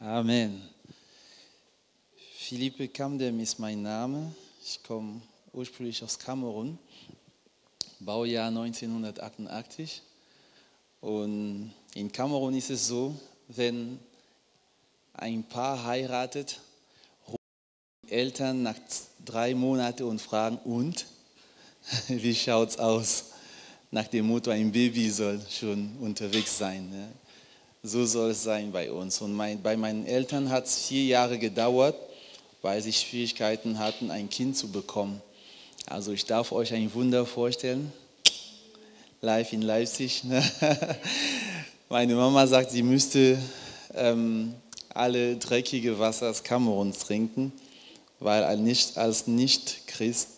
Amen. Philippe Kamdem ist mein Name. Ich komme ursprünglich aus Kamerun, Baujahr 1988. Und in Kamerun ist es so, wenn ein Paar heiratet, rufen die Eltern nach drei Monaten und fragen, und? Wie schaut es aus? Nach dem Motto, ein Baby soll schon unterwegs sein. Ne? So soll es sein bei uns. Und mein, bei meinen Eltern hat es vier Jahre gedauert, weil sie Schwierigkeiten hatten, ein Kind zu bekommen. Also ich darf euch ein Wunder vorstellen. Live in Leipzig. Ne? Meine Mama sagt, sie müsste ähm, alle dreckige Wasser aus Kameruns trinken, weil als Nicht-Christ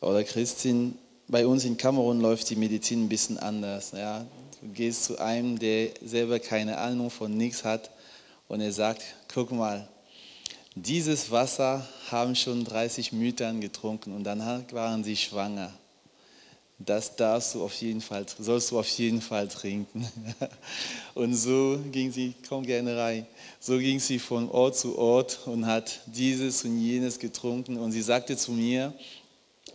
oder Christin bei uns in Kamerun läuft die Medizin ein bisschen anders. Ja? Gehst zu einem, der selber keine Ahnung von nichts hat und er sagt, guck mal, dieses Wasser haben schon 30 Müttern getrunken und danach waren sie schwanger. Das darfst du auf jeden Fall, sollst du auf jeden Fall trinken. Und so ging sie, komm gerne rein, so ging sie von Ort zu Ort und hat dieses und jenes getrunken. Und sie sagte zu mir,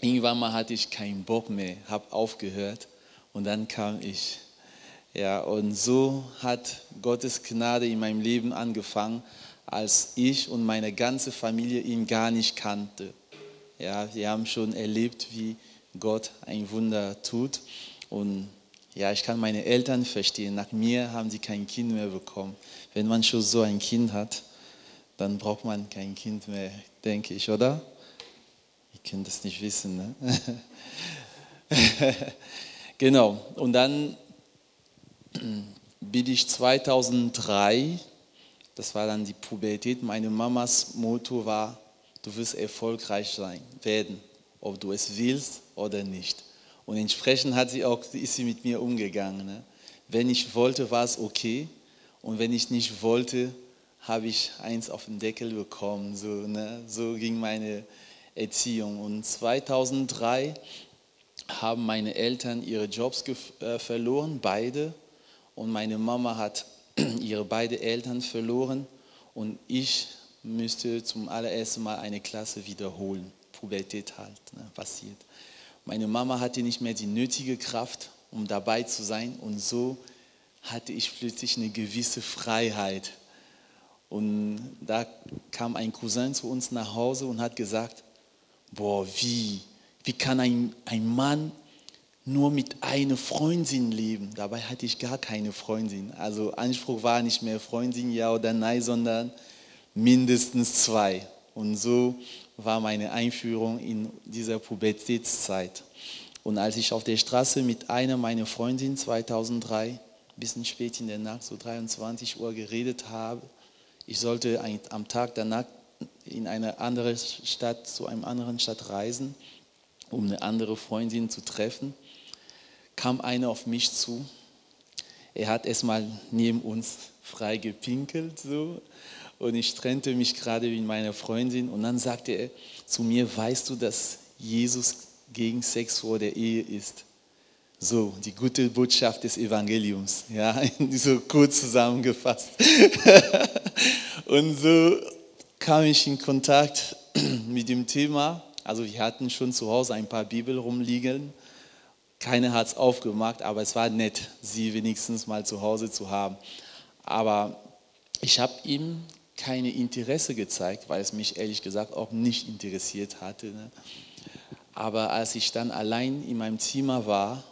irgendwann mal hatte ich keinen Bock mehr, habe aufgehört und dann kam ich. Ja, und so hat Gottes Gnade in meinem Leben angefangen als ich und meine ganze Familie ihn gar nicht kannte. Ja, wir haben schon erlebt, wie Gott ein Wunder tut. Und ja, ich kann meine Eltern verstehen. Nach mir haben sie kein Kind mehr bekommen. Wenn man schon so ein Kind hat, dann braucht man kein Kind mehr, denke ich, oder? Ihr könnt das nicht wissen, ne? genau. Und dann bin ich 2003 das war dann die Pubertät. Meine Mamas Motto war, du wirst erfolgreich sein, werden, ob du es willst oder nicht. Und entsprechend hat sie auch, ist sie mit mir umgegangen. Ne? Wenn ich wollte, war es okay. Und wenn ich nicht wollte, habe ich eins auf den Deckel bekommen. So, ne? so ging meine Erziehung. Und 2003 haben meine Eltern ihre Jobs äh, verloren, beide. Und meine Mama hat ihre beiden Eltern verloren und ich müsste zum allerersten Mal eine Klasse wiederholen. Pubertät halt ne, passiert. Meine Mama hatte nicht mehr die nötige Kraft, um dabei zu sein und so hatte ich plötzlich eine gewisse Freiheit. Und da kam ein Cousin zu uns nach Hause und hat gesagt, boah, wie, wie kann ein, ein Mann nur mit einer Freundin leben. Dabei hatte ich gar keine Freundin. Also Anspruch war nicht mehr Freundin, ja oder nein, sondern mindestens zwei. Und so war meine Einführung in dieser Pubertätszeit. Und als ich auf der Straße mit einer meiner Freundinnen 2003, ein bisschen spät in der Nacht, so 23 Uhr geredet habe, ich sollte am Tag danach in eine andere Stadt, zu einem anderen Stadt reisen, um eine andere Freundin zu treffen kam einer auf mich zu. Er hat erstmal neben uns frei gepinkelt so und ich trennte mich gerade mit meiner Freundin und dann sagte er zu mir, weißt du, dass Jesus gegen Sex vor der Ehe ist? So, die gute Botschaft des Evangeliums, ja, so kurz zusammengefasst. und so kam ich in Kontakt mit dem Thema. Also wir hatten schon zu Hause ein paar Bibel rumliegen keiner hat es aufgemacht, aber es war nett, sie wenigstens mal zu Hause zu haben. Aber ich habe ihm keine Interesse gezeigt, weil es mich ehrlich gesagt auch nicht interessiert hatte. Ne? Aber als ich dann allein in meinem Zimmer war,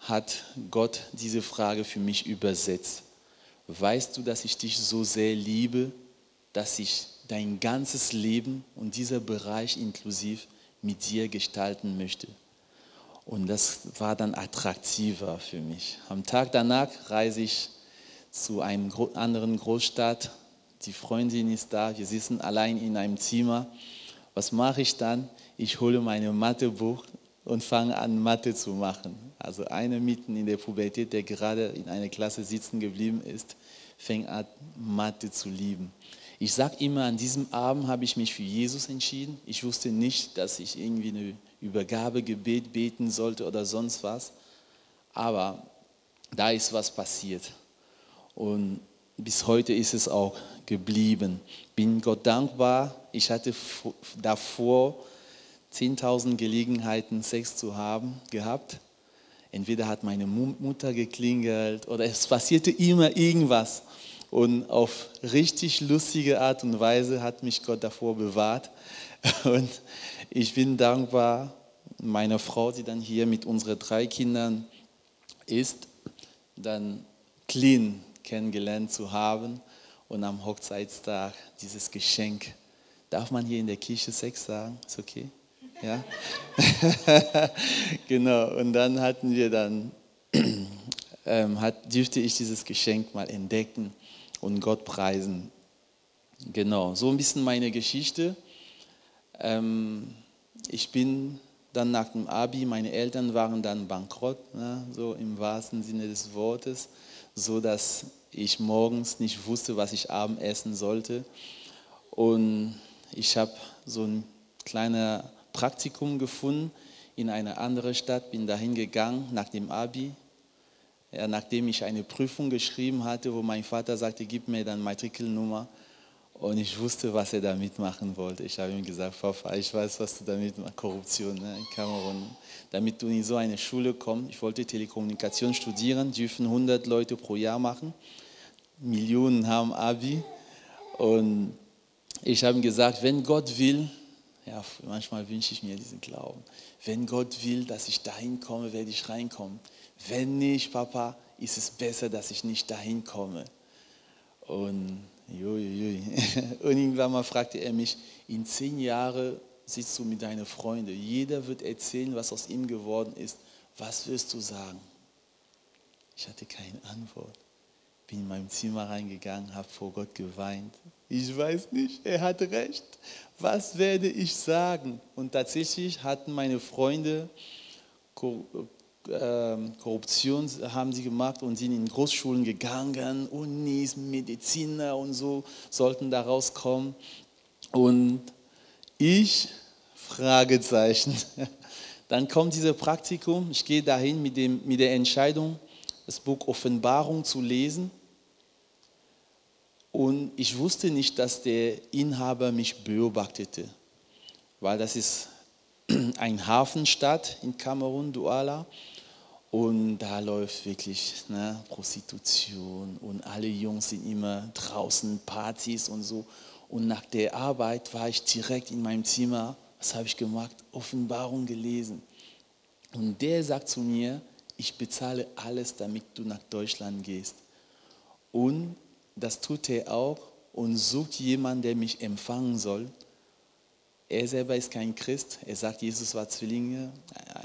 hat Gott diese Frage für mich übersetzt. Weißt du, dass ich dich so sehr liebe, dass ich dein ganzes Leben und dieser Bereich inklusiv mit dir gestalten möchte? Und das war dann attraktiver für mich. Am Tag danach reise ich zu einem anderen Großstadt. Die Freundin ist da, wir sitzen allein in einem Zimmer. Was mache ich dann? Ich hole mein Mathebuch und fange an, Mathe zu machen. Also einer mitten in der Pubertät, der gerade in einer Klasse sitzen geblieben ist, fängt an, Mathe zu lieben. Ich sage immer, an diesem Abend habe ich mich für Jesus entschieden. Ich wusste nicht, dass ich irgendwie eine Übergabegebet beten sollte oder sonst was. Aber da ist was passiert. Und bis heute ist es auch geblieben. Bin Gott dankbar. Ich hatte davor 10.000 Gelegenheiten, Sex zu haben, gehabt. Entweder hat meine Mutter geklingelt oder es passierte immer irgendwas. Und auf richtig lustige Art und Weise hat mich Gott davor bewahrt. Und ich bin dankbar, meiner Frau, die dann hier mit unseren drei Kindern ist, dann clean kennengelernt zu haben und am Hochzeitstag dieses Geschenk. Darf man hier in der Kirche Sex sagen? Ist okay? Ja? genau, und dann hatten wir dann, ähm, hat, dürfte ich dieses Geschenk mal entdecken und Gott preisen. Genau, so ein bisschen meine Geschichte. Ähm, ich bin dann nach dem Abi, meine Eltern waren dann bankrott, ne, so im wahrsten Sinne des Wortes, so dass ich morgens nicht wusste, was ich abends essen sollte. Und ich habe so ein kleines Praktikum gefunden in eine andere Stadt, bin dahin gegangen nach dem Abi, ja, nachdem ich eine Prüfung geschrieben hatte, wo mein Vater sagte, gib mir dann Matrikelnummer. Und ich wusste, was er damit machen wollte. Ich habe ihm gesagt, Papa, ich weiß, was du damit machst, Korruption ne, in Kamerun. Damit du in so eine Schule kommst. Ich wollte Telekommunikation studieren, dürfen 100 Leute pro Jahr machen. Millionen haben Abi. Und ich habe ihm gesagt, wenn Gott will, ja, manchmal wünsche ich mir diesen Glauben. Wenn Gott will, dass ich dahin komme, werde ich reinkommen. Wenn nicht, Papa, ist es besser, dass ich nicht dahin komme. Und Jui, Und irgendwann mal fragte er mich, in zehn Jahren sitzt du mit deinen Freunden. Jeder wird erzählen, was aus ihm geworden ist. Was wirst du sagen? Ich hatte keine Antwort. Bin in mein Zimmer reingegangen, habe vor Gott geweint. Ich weiß nicht, er hat recht. Was werde ich sagen? Und tatsächlich hatten meine Freunde Korruption haben sie gemacht und sind in Großschulen gegangen, Unis, Mediziner und so sollten da rauskommen. Und ich, Fragezeichen. Dann kommt dieses Praktikum, ich gehe dahin mit, dem, mit der Entscheidung, das Buch Offenbarung zu lesen. Und ich wusste nicht, dass der Inhaber mich beobachtete, weil das ist ein Hafenstadt in Kamerun, Douala. Und da läuft wirklich ne, Prostitution und alle Jungs sind immer draußen, Partys und so. Und nach der Arbeit war ich direkt in meinem Zimmer. Was habe ich gemacht? Offenbarung gelesen. Und der sagt zu mir, ich bezahle alles, damit du nach Deutschland gehst. Und das tut er auch und sucht jemanden, der mich empfangen soll. Er selber ist kein Christ. Er sagt, Jesus war Zwillinge.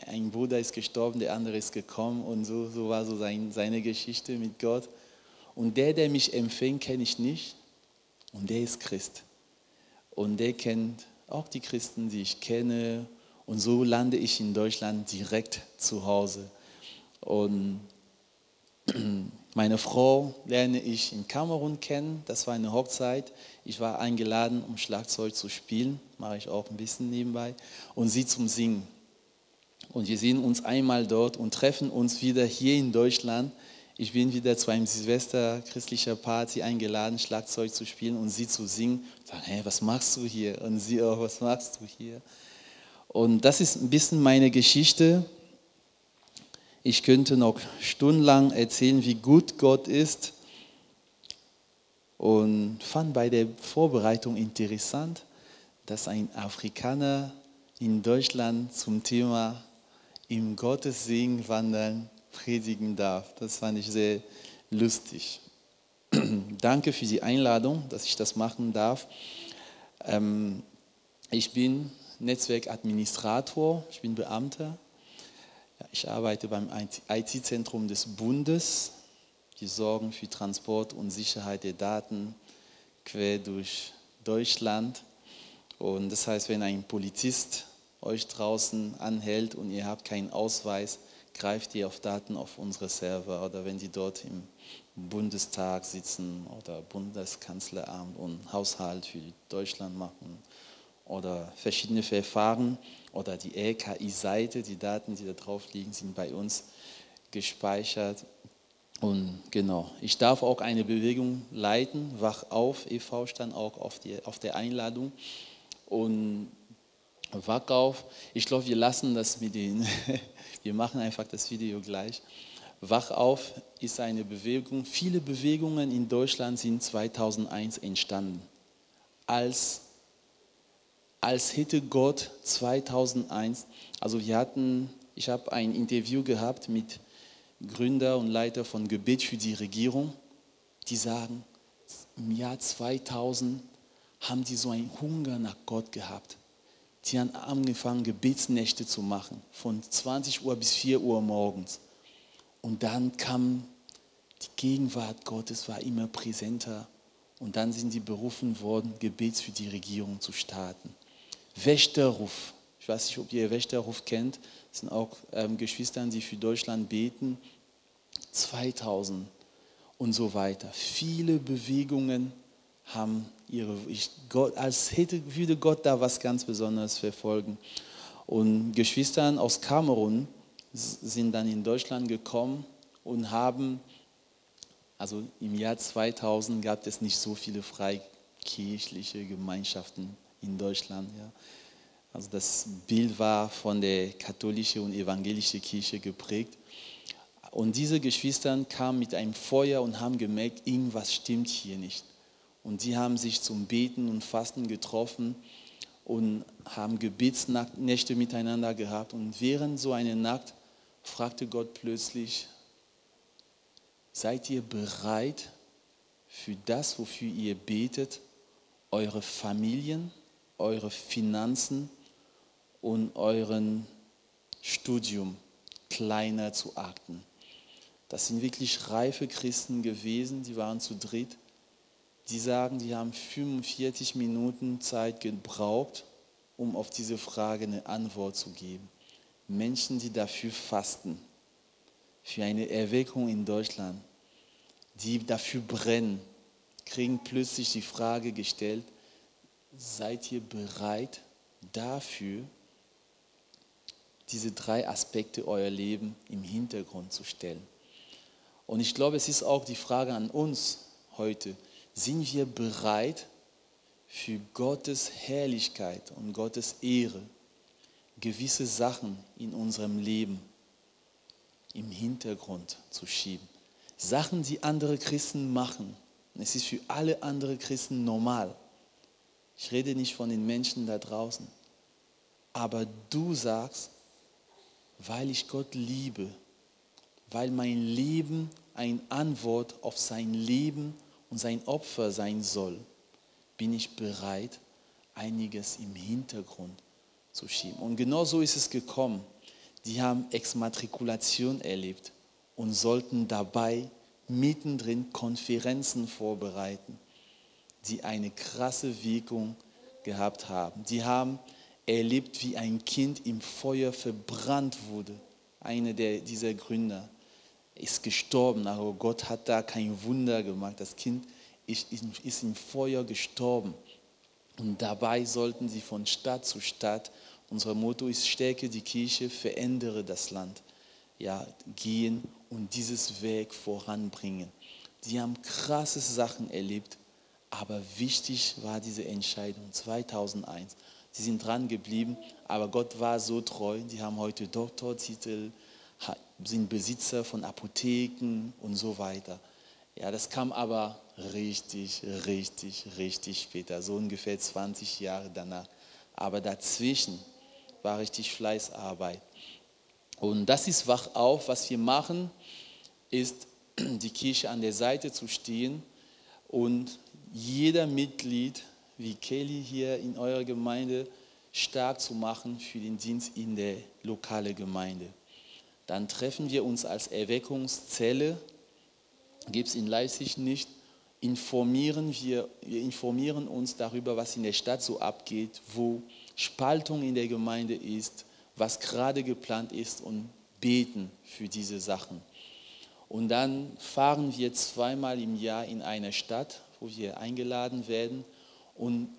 Ein Bruder ist gestorben, der andere ist gekommen. Und so, so war so sein, seine Geschichte mit Gott. Und der, der mich empfängt, kenne ich nicht. Und der ist Christ. Und der kennt auch die Christen, die ich kenne. Und so lande ich in Deutschland direkt zu Hause. Und meine Frau lerne ich in Kamerun kennen. Das war eine Hochzeit. Ich war eingeladen, um Schlagzeug zu spielen. Mache ich auch ein bisschen nebenbei. Und sie zum Singen. Und wir sehen uns einmal dort und treffen uns wieder hier in Deutschland. Ich bin wieder zu einem Silvester christlicher Party eingeladen, Schlagzeug zu spielen und sie zu singen. Ich sage, hey, was machst du hier? Und sie auch, was machst du hier? Und das ist ein bisschen meine Geschichte. Ich könnte noch stundenlang erzählen, wie gut Gott ist. Und fand bei der Vorbereitung interessant, dass ein Afrikaner in Deutschland zum Thema im Gottessegen wandern predigen darf. Das fand ich sehr lustig. Danke für die Einladung, dass ich das machen darf. Ähm, ich bin Netzwerkadministrator, ich bin Beamter ich arbeite beim IT-Zentrum des Bundes. Die sorgen für Transport und Sicherheit der Daten quer durch Deutschland. Und das heißt, wenn ein Polizist euch draußen anhält und ihr habt keinen Ausweis, greift ihr auf Daten auf unsere Server oder wenn die dort im Bundestag sitzen oder Bundeskanzleramt und Haushalt für Deutschland machen oder verschiedene Verfahren oder die LKI-Seite, die Daten, die da drauf liegen, sind bei uns gespeichert. Und genau, ich darf auch eine Bewegung leiten. Wach auf, e.V. stand auch auf, die, auf der Einladung. Und Wach auf, ich glaube, wir lassen das mit den, wir machen einfach das Video gleich. Wach auf ist eine Bewegung. Viele Bewegungen in Deutschland sind 2001 entstanden. Als, als hätte Gott 2001, also wir hatten, ich habe ein Interview gehabt mit Gründer und Leiter von Gebet für die Regierung, die sagen, im Jahr 2000 haben die so einen Hunger nach Gott gehabt. Die haben angefangen, Gebetsnächte zu machen, von 20 Uhr bis 4 Uhr morgens. Und dann kam die Gegenwart Gottes, war immer präsenter. Und dann sind sie berufen worden, Gebets für die Regierung zu starten. Wächterruf. Ich weiß nicht, ob ihr Wächterruf kennt. Das sind auch ähm, Geschwister, die für Deutschland beten. 2000 und so weiter. Viele Bewegungen haben ihre, ich, Gott, als hätte, würde Gott da was ganz Besonderes verfolgen. Und Geschwister aus Kamerun sind dann in Deutschland gekommen und haben, also im Jahr 2000 gab es nicht so viele freikirchliche Gemeinschaften in Deutschland. Ja. Also das Bild war von der katholischen und evangelischen Kirche geprägt. Und diese Geschwister kamen mit einem Feuer und haben gemerkt, irgendwas stimmt hier nicht. Und sie haben sich zum Beten und Fasten getroffen und haben Gebetsnächte miteinander gehabt. Und während so einer Nacht fragte Gott plötzlich, seid ihr bereit für das, wofür ihr betet, eure Familien, eure Finanzen und euren Studium kleiner zu achten? Das sind wirklich reife Christen gewesen, die waren zu dritt die sagen, die haben 45 Minuten Zeit gebraucht, um auf diese Frage eine Antwort zu geben. Menschen, die dafür fasten, für eine Erweckung in Deutschland, die dafür brennen, kriegen plötzlich die Frage gestellt, seid ihr bereit dafür, diese drei Aspekte euer Leben im Hintergrund zu stellen? Und ich glaube, es ist auch die Frage an uns heute, sind wir bereit, für Gottes Herrlichkeit und Gottes Ehre gewisse Sachen in unserem Leben im Hintergrund zu schieben. Sachen, die andere Christen machen. Es ist für alle anderen Christen normal. Ich rede nicht von den Menschen da draußen. Aber du sagst, weil ich Gott liebe, weil mein Leben eine Antwort auf sein Leben und sein Opfer sein soll, bin ich bereit, einiges im Hintergrund zu schieben. Und genau so ist es gekommen. Die haben Exmatrikulation erlebt und sollten dabei mittendrin Konferenzen vorbereiten, die eine krasse Wirkung gehabt haben. Die haben erlebt, wie ein Kind im Feuer verbrannt wurde. Einer der, dieser Gründer ist gestorben, aber Gott hat da kein Wunder gemacht. Das Kind ist, ist im Feuer gestorben. Und dabei sollten sie von Stadt zu Stadt, unser Motto ist Stärke die Kirche, verändere das Land, ja, gehen und dieses Weg voranbringen. Sie haben krasse Sachen erlebt, aber wichtig war diese Entscheidung 2001. Sie sind dran geblieben, aber Gott war so treu. Die haben heute Doktortitel, sind Besitzer von Apotheken und so weiter. Ja, das kam aber richtig, richtig, richtig später, so ungefähr 20 Jahre danach. Aber dazwischen war richtig Fleißarbeit. Und das ist wach auf. Was wir machen, ist die Kirche an der Seite zu stehen und jeder Mitglied, wie Kelly hier in eurer Gemeinde, stark zu machen für den Dienst in der lokalen Gemeinde. Dann treffen wir uns als Erweckungszelle, gibt es in Leipzig nicht, informieren wir, wir informieren uns darüber, was in der Stadt so abgeht, wo Spaltung in der Gemeinde ist, was gerade geplant ist und beten für diese Sachen. Und dann fahren wir zweimal im Jahr in eine Stadt, wo wir eingeladen werden und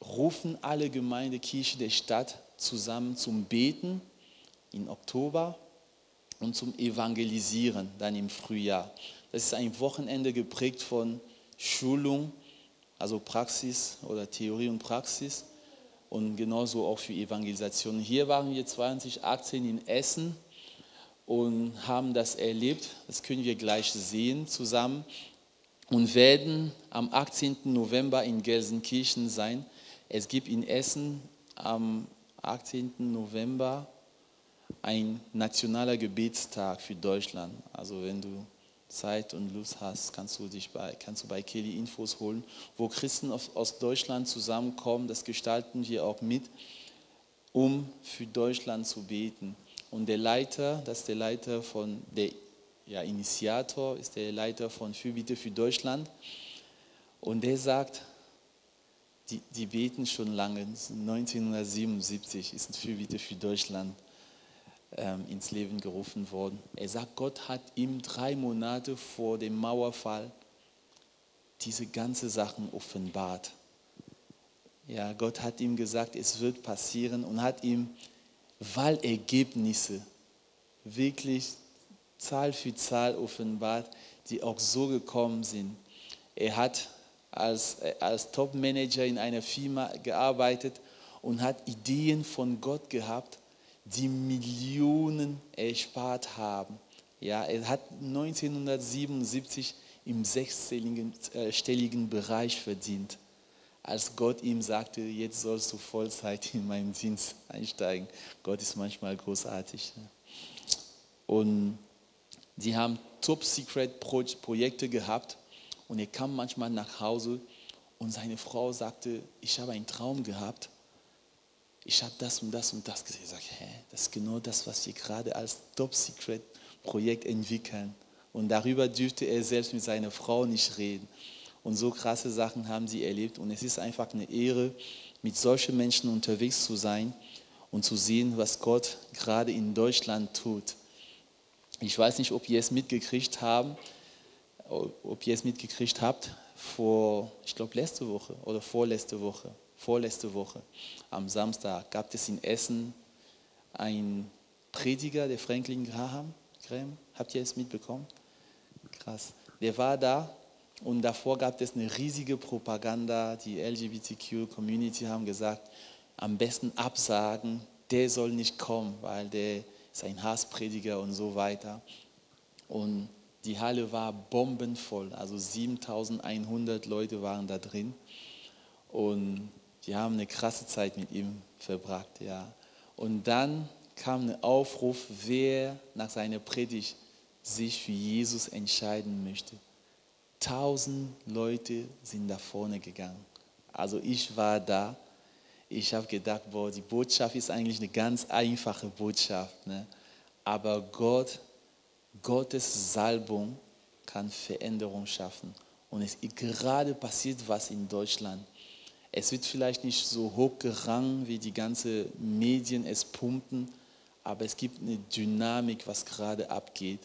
rufen alle Gemeindekirchen der Stadt zusammen zum Beten im Oktober und zum Evangelisieren dann im Frühjahr. Das ist ein Wochenende geprägt von Schulung, also Praxis oder Theorie und Praxis und genauso auch für Evangelisation. Hier waren wir 2018 in Essen und haben das erlebt. Das können wir gleich sehen zusammen und werden am 18. November in Gelsenkirchen sein. Es gibt in Essen am 18. November ein nationaler Gebetstag für Deutschland. Also wenn du Zeit und Lust hast, kannst du dich bei, kannst du bei Kelly Infos holen, wo Christen aus Deutschland zusammenkommen. Das gestalten wir auch mit, um für Deutschland zu beten. Und der Leiter, das ist der Leiter von, der ja, Initiator, ist der Leiter von Fürbitte für Deutschland. Und der sagt, die, die beten schon lange, 1977 ist Fürbitte für Deutschland ähm, ins Leben gerufen worden. Er sagt, Gott hat ihm drei Monate vor dem Mauerfall diese ganze Sachen offenbart. Ja, Gott hat ihm gesagt, es wird passieren und hat ihm Wahlergebnisse wirklich Zahl für Zahl offenbart, die auch so gekommen sind. Er hat als, als Top-Manager in einer Firma gearbeitet und hat Ideen von Gott gehabt, die Millionen erspart haben. Ja, er hat 1977 im sechsstelligen äh, Bereich verdient, als Gott ihm sagte, jetzt sollst du Vollzeit in meinen Dienst einsteigen. Gott ist manchmal großartig. Ne? Und sie haben Top-Secret-Projekte gehabt und er kam manchmal nach Hause und seine Frau sagte, ich habe einen Traum gehabt ich habe das und das und das gesehen. Ich sage, hä, das ist genau das, was wir gerade als Top-Secret-Projekt entwickeln. Und darüber dürfte er selbst mit seiner Frau nicht reden. Und so krasse Sachen haben sie erlebt. Und es ist einfach eine Ehre, mit solchen Menschen unterwegs zu sein und zu sehen, was Gott gerade in Deutschland tut. Ich weiß nicht, ob ihr es mitgekriegt haben, ob ihr es mitgekriegt habt, vor, ich glaube, letzte Woche oder vorletzte Woche vorletzte Woche, am Samstag, gab es in Essen einen Prediger, der Franklin Graham. Graham. Habt ihr es mitbekommen? Krass. Der war da und davor gab es eine riesige Propaganda. Die LGBTQ-Community haben gesagt, am besten absagen, der soll nicht kommen, weil der ist ein Hassprediger und so weiter. Und die Halle war bombenvoll, also 7100 Leute waren da drin. Und die haben eine krasse Zeit mit ihm verbracht, ja. Und dann kam ein Aufruf, wer nach seiner Predigt sich für Jesus entscheiden möchte. Tausend Leute sind da vorne gegangen. Also ich war da. Ich habe gedacht, boah, die Botschaft ist eigentlich eine ganz einfache Botschaft. Ne? Aber Gott, Gottes Salbung kann Veränderung schaffen. Und es gerade passiert was in Deutschland. Es wird vielleicht nicht so hochgerangen, wie die ganzen Medien es pumpen, aber es gibt eine Dynamik, was gerade abgeht.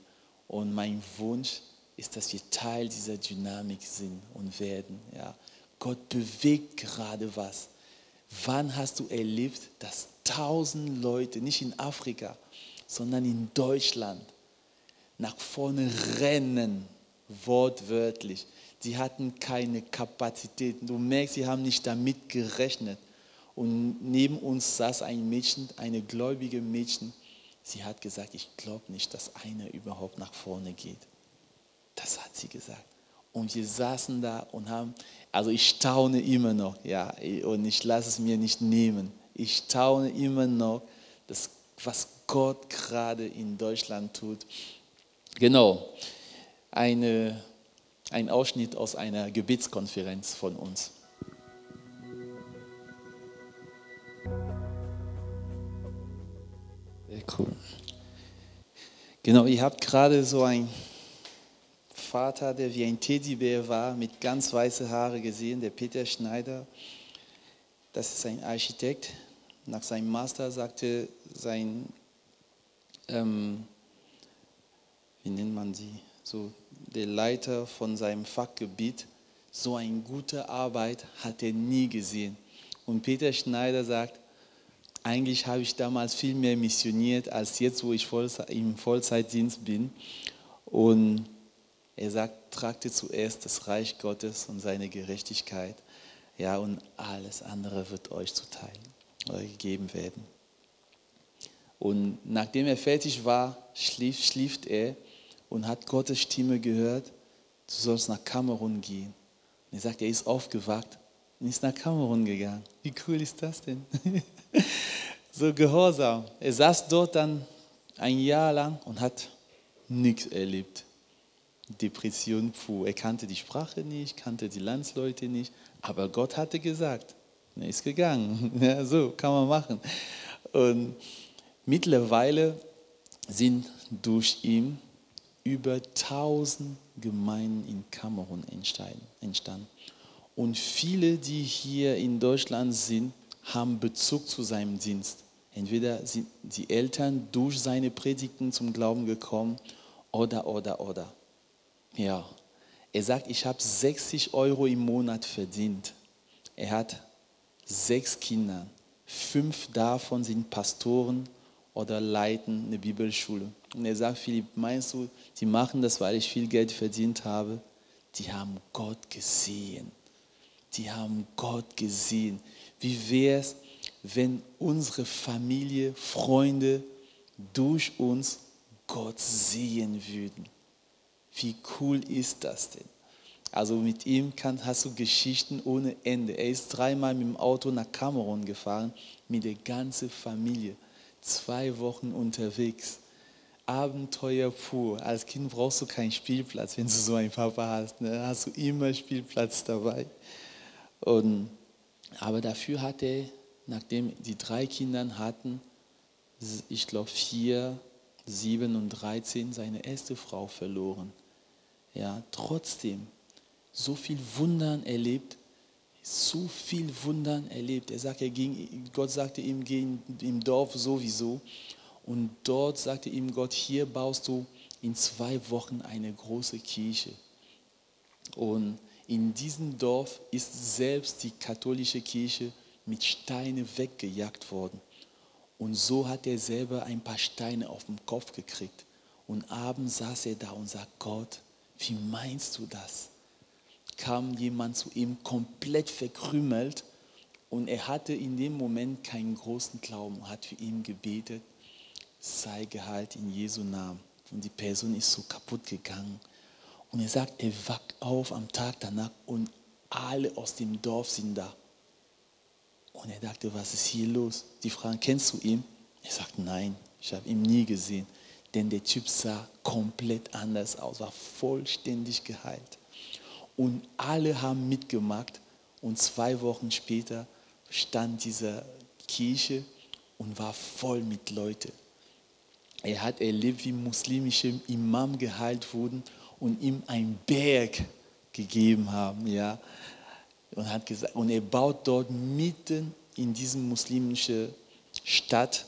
Und mein Wunsch ist, dass wir Teil dieser Dynamik sind und werden. Ja. Gott bewegt gerade was. Wann hast du erlebt, dass tausend Leute, nicht in Afrika, sondern in Deutschland, nach vorne rennen, wortwörtlich, sie hatten keine Kapazitäten. Du merkst, sie haben nicht damit gerechnet. Und neben uns saß ein Mädchen, eine gläubige Mädchen. Sie hat gesagt, ich glaube nicht, dass einer überhaupt nach vorne geht. Das hat sie gesagt. Und wir saßen da und haben, also ich staune immer noch, ja, und ich lasse es mir nicht nehmen. Ich staune immer noch, das, was Gott gerade in Deutschland tut. Genau, eine ein Ausschnitt aus einer Gebetskonferenz von uns. Sehr cool. Genau, ihr habt gerade so einen Vater, der wie ein Teddybär war, mit ganz weißen Haaren gesehen, der Peter Schneider. Das ist ein Architekt. Nach seinem Master sagte sein, ähm, wie nennt man sie, so der Leiter von seinem Fachgebiet, so eine gute Arbeit hat er nie gesehen. Und Peter Schneider sagt, eigentlich habe ich damals viel mehr missioniert als jetzt, wo ich im Vollzeitdienst bin. Und er sagt, tragte zuerst das Reich Gottes und seine Gerechtigkeit. Ja, und alles andere wird euch zuteil euch gegeben werden. Und nachdem er fertig war, schlief, schlief er und hat Gottes Stimme gehört, du sollst nach Kamerun gehen. Und er sagt, er ist aufgewacht und ist nach Kamerun gegangen. Wie cool ist das denn? so gehorsam. Er saß dort dann ein Jahr lang und hat nichts erlebt. Depression pur. Er kannte die Sprache nicht, kannte die Landsleute nicht, aber Gott hatte gesagt, er ist gegangen. Ja, so kann man machen. Und mittlerweile sind durch ihn über 1000 Gemeinden in Kamerun entstanden. Und viele, die hier in Deutschland sind, haben Bezug zu seinem Dienst. Entweder sind die Eltern durch seine Predigten zum Glauben gekommen oder, oder, oder. Ja, er sagt, ich habe 60 Euro im Monat verdient. Er hat sechs Kinder. Fünf davon sind Pastoren oder leiten eine Bibelschule. Und er sagt, Philipp, meinst du, die machen das, weil ich viel Geld verdient habe? Die haben Gott gesehen. Die haben Gott gesehen. Wie wäre es, wenn unsere Familie, Freunde durch uns Gott sehen würden? Wie cool ist das denn? Also mit ihm kann, hast du Geschichten ohne Ende. Er ist dreimal mit dem Auto nach Kamerun gefahren, mit der ganzen Familie. Zwei Wochen unterwegs. Abenteuer pur. Als Kind brauchst du keinen Spielplatz, wenn du so einen Papa hast. Ne? hast du immer Spielplatz dabei. Und, aber dafür hat er, nachdem die drei Kinder hatten, ich glaube vier, sieben und dreizehn, seine erste Frau verloren ja, trotzdem so viel Wundern erlebt, so viel Wundern erlebt. Er sagt, er ging, Gott sagte ihm, geh im Dorf sowieso. Und dort sagte ihm Gott, hier baust du in zwei Wochen eine große Kirche. Und in diesem Dorf ist selbst die katholische Kirche mit Steinen weggejagt worden. Und so hat er selber ein paar Steine auf dem Kopf gekriegt. Und abends saß er da und sagt, Gott, wie meinst du das? Kam jemand zu ihm komplett verkrümelt und er hatte in dem Moment keinen großen Glauben, hat für ihn gebetet, sei geheilt in Jesu Namen. Und die Person ist so kaputt gegangen. Und er sagt, er wacht auf am Tag danach und alle aus dem Dorf sind da. Und er dachte, was ist hier los? Die fragen, kennst du ihn? Er sagt, nein, ich habe ihn nie gesehen. Denn der Typ sah komplett anders aus, war vollständig geheilt. Und alle haben mitgemacht. Und zwei Wochen später stand diese Kirche und war voll mit Leuten. Er hat erlebt, wie muslimische Imam geheilt wurden und ihm einen Berg gegeben haben. Ja. Und, hat gesagt, und er baut dort mitten in diesem muslimischen Stadt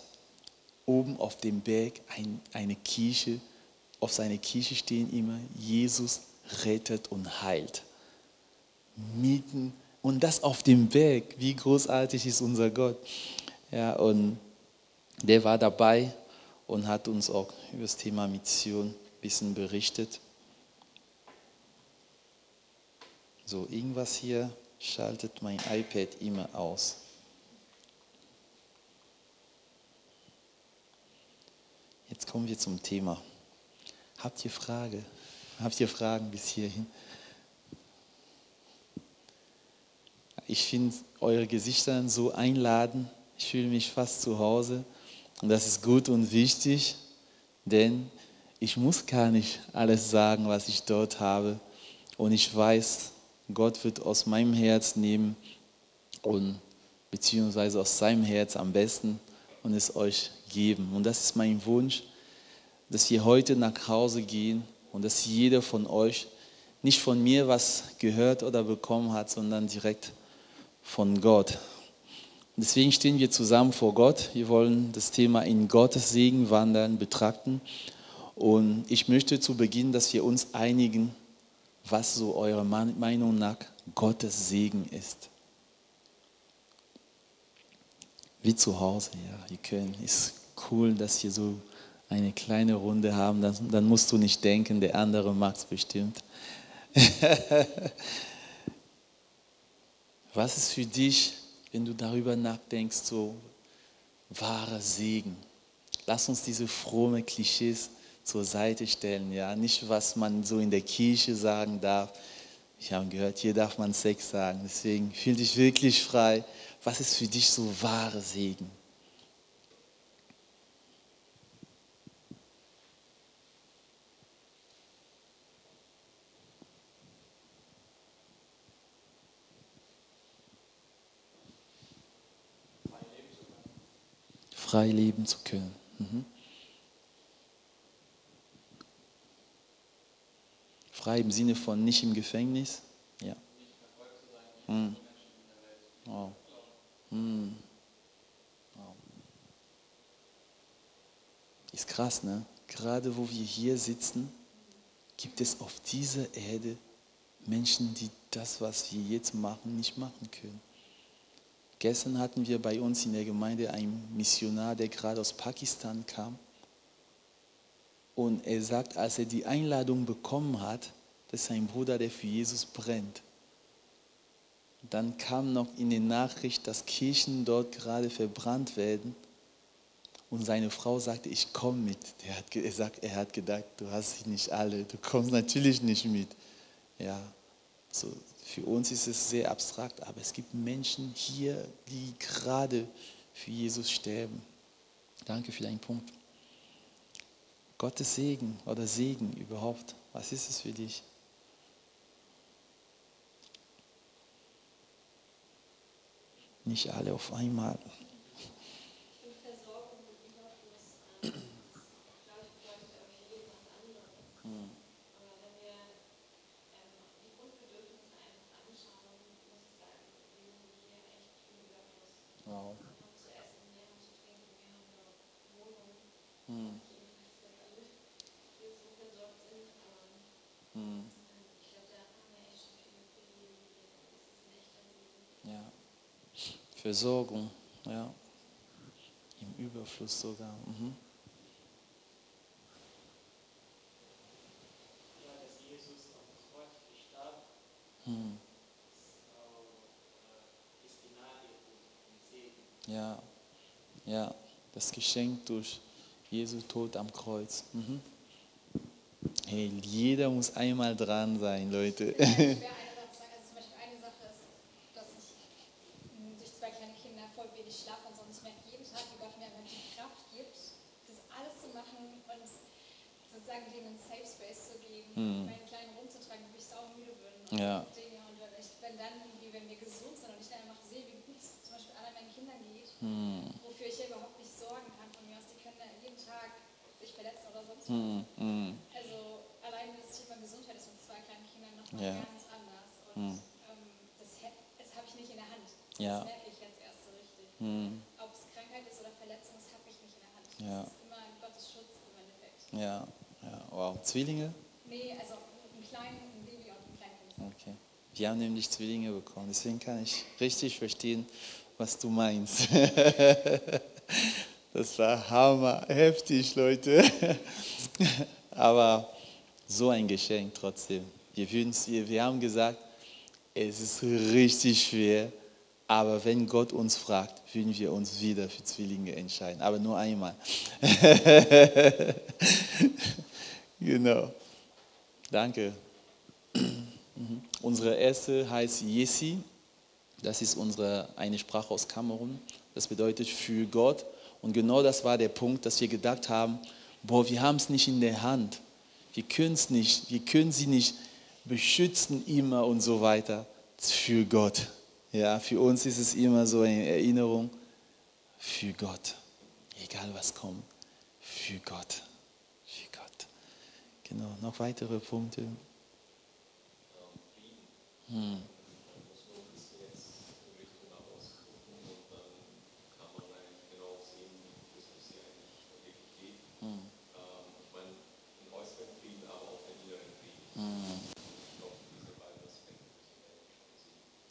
oben auf dem Berg ein, eine Kirche. Auf seiner Kirche stehen immer, Jesus rettet und heilt. Mitten und das auf dem Berg. Wie großartig ist unser Gott. Ja, und der war dabei und hat uns auch über das Thema Mission ein bisschen berichtet. So, irgendwas hier schaltet mein iPad immer aus. Jetzt kommen wir zum Thema. Habt ihr Frage? Habt ihr Fragen bis hierhin? Ich finde eure Gesichter so einladen. Ich fühle mich fast zu Hause. Und das ist gut und wichtig, denn ich muss gar nicht alles sagen, was ich dort habe. Und ich weiß, Gott wird aus meinem Herz nehmen und beziehungsweise aus seinem Herz am besten und es euch geben. Und das ist mein Wunsch, dass wir heute nach Hause gehen und dass jeder von euch nicht von mir was gehört oder bekommen hat, sondern direkt von Gott. Deswegen stehen wir zusammen vor Gott. Wir wollen das Thema in Gottes Segen wandern betrachten. Und ich möchte zu Beginn, dass wir uns einigen, was so eurer Meinung nach Gottes Segen ist. Wie zu Hause, ja, in Köln. Ist cool, dass wir so eine kleine Runde haben. Dann, dann musst du nicht denken, der andere mag es bestimmt. Was ist für dich, wenn du darüber nachdenkst, so wahrer Segen? Lass uns diese fromme Klischees zur Seite stellen, ja, nicht was man so in der Kirche sagen darf. Ich habe gehört, hier darf man Sex sagen. Deswegen fühl dich wirklich frei. Was ist für dich so wahre Segen? Frei leben zu können. Mhm. Frei im Sinne von nicht im Gefängnis. Ja. Hm. Wow. Hm. Wow. Ist krass, ne? Gerade wo wir hier sitzen, gibt es auf dieser Erde Menschen, die das, was wir jetzt machen, nicht machen können. Gestern hatten wir bei uns in der Gemeinde einen Missionar, der gerade aus Pakistan kam. Und er sagt, als er die Einladung bekommen hat, das ist ein Bruder, der für Jesus brennt. Dann kam noch in die Nachricht, dass Kirchen dort gerade verbrannt werden. Und seine Frau sagte, ich komme mit. Er hat, er, er hat gedacht, du hast sie nicht alle, du kommst natürlich nicht mit. Ja, so, für uns ist es sehr abstrakt, aber es gibt Menschen hier, die gerade für Jesus sterben. Danke für deinen Punkt. Gottes Segen oder Segen überhaupt, was ist es für dich? Nicht alle auf einmal. Versorgung, ja. Im Überfluss sogar. Mhm. Hm. Ja, ja, das Geschenk durch Jesu Tod am Kreuz. Mhm. Hey, jeder muss einmal dran sein, Leute. Ja, ich wäre eine Sache sagen. Also zum Beispiel eine Sache ist, dass ich mh, durch zwei kleine Kinder voll wenig schlafe und sonst merke jeden Tag, wie Gott mir einfach die Kraft gibt, das alles zu machen und sozusagen denen einen Safe Space zu geben, Hm. meine Kleinen rumzutragen, wo ich saumüde bin und Ja. Dinge. Und wenn, ich, wenn dann irgendwie, wenn wir gesund sind und ich dann einfach sehe, wie gut es zum Beispiel allen meinen Kindern geht, Hm. wofür ich ja überhaupt nicht sorgen kann von mir aus, die können da jeden Tag sich verletzen oder sonst was. Hm. Hm. Also allein das Thema Gesundheit ist mit zwei kleinen Kindern nochmal Ja. ganz anders. Und Hm. ähm, das, hä- das habe ich nicht in der Hand. Ja. Das merke ich jetzt erst so richtig. Hm. Ob es Krankheit ist oder Verletzung, das habe ich nicht in der Hand. Ja. Das ist immer Gottes Schutz im Endeffekt. Ja, ja, wow. Zwillinge? Nee, also ein kleinen, ein Baby und ein Kleinkind. Okay. Wir haben nämlich Zwillinge bekommen, deswegen kann ich richtig verstehen, was du meinst. Das war hammer, heftig, Leute. Aber so ein Geschenk trotzdem. Wir, wir haben gesagt, es ist richtig schwer, aber wenn Gott uns fragt, würden wir uns wieder für Zwillinge entscheiden. Aber nur einmal. genau. Danke. Unsere erste heißt Yesi. Das ist unsere, eine Sprache aus Kamerun. Das bedeutet für Gott. Und genau das war der Punkt, dass wir gedacht haben, boah, wir haben es nicht in der Hand. Wir können es nicht, wir können sie nicht beschützen immer und so weiter. Für Gott. Ja, für uns ist es immer so eine Erinnerung. Für Gott. Egal was kommt. Für Gott. Für Gott. Genau, noch weitere Punkte. Hm.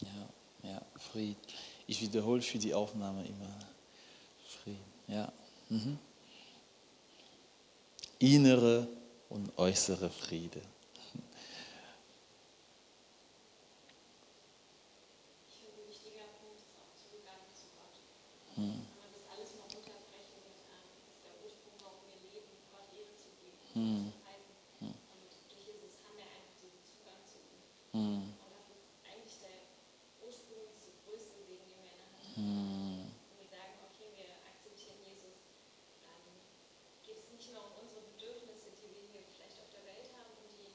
Ja, ja, Fried. Ich wiederhole für die Aufnahme immer. Frieden, ja. Mhm. Innere und äußere Friede. Ich finde, ein wichtiger Punkt ist auch Zugang zu Gott. Wenn wir das alles mal runterbrechen mit, ähm, ist der Ursprung, warum wir leben, Gott Ehre zu geben, Hm. zu preisen. Und durch Jesus haben wir einfach diesen Zugang zu ihm. Hm. Und das ist eigentlich der ursprünglichste, größte Segen, den wir in der Hand haben. Hm. Wenn wir sagen, okay, wir akzeptieren Jesus, dann geht es nicht nur um unsere Bedürfnisse, die wir hier vielleicht auf der Welt haben und die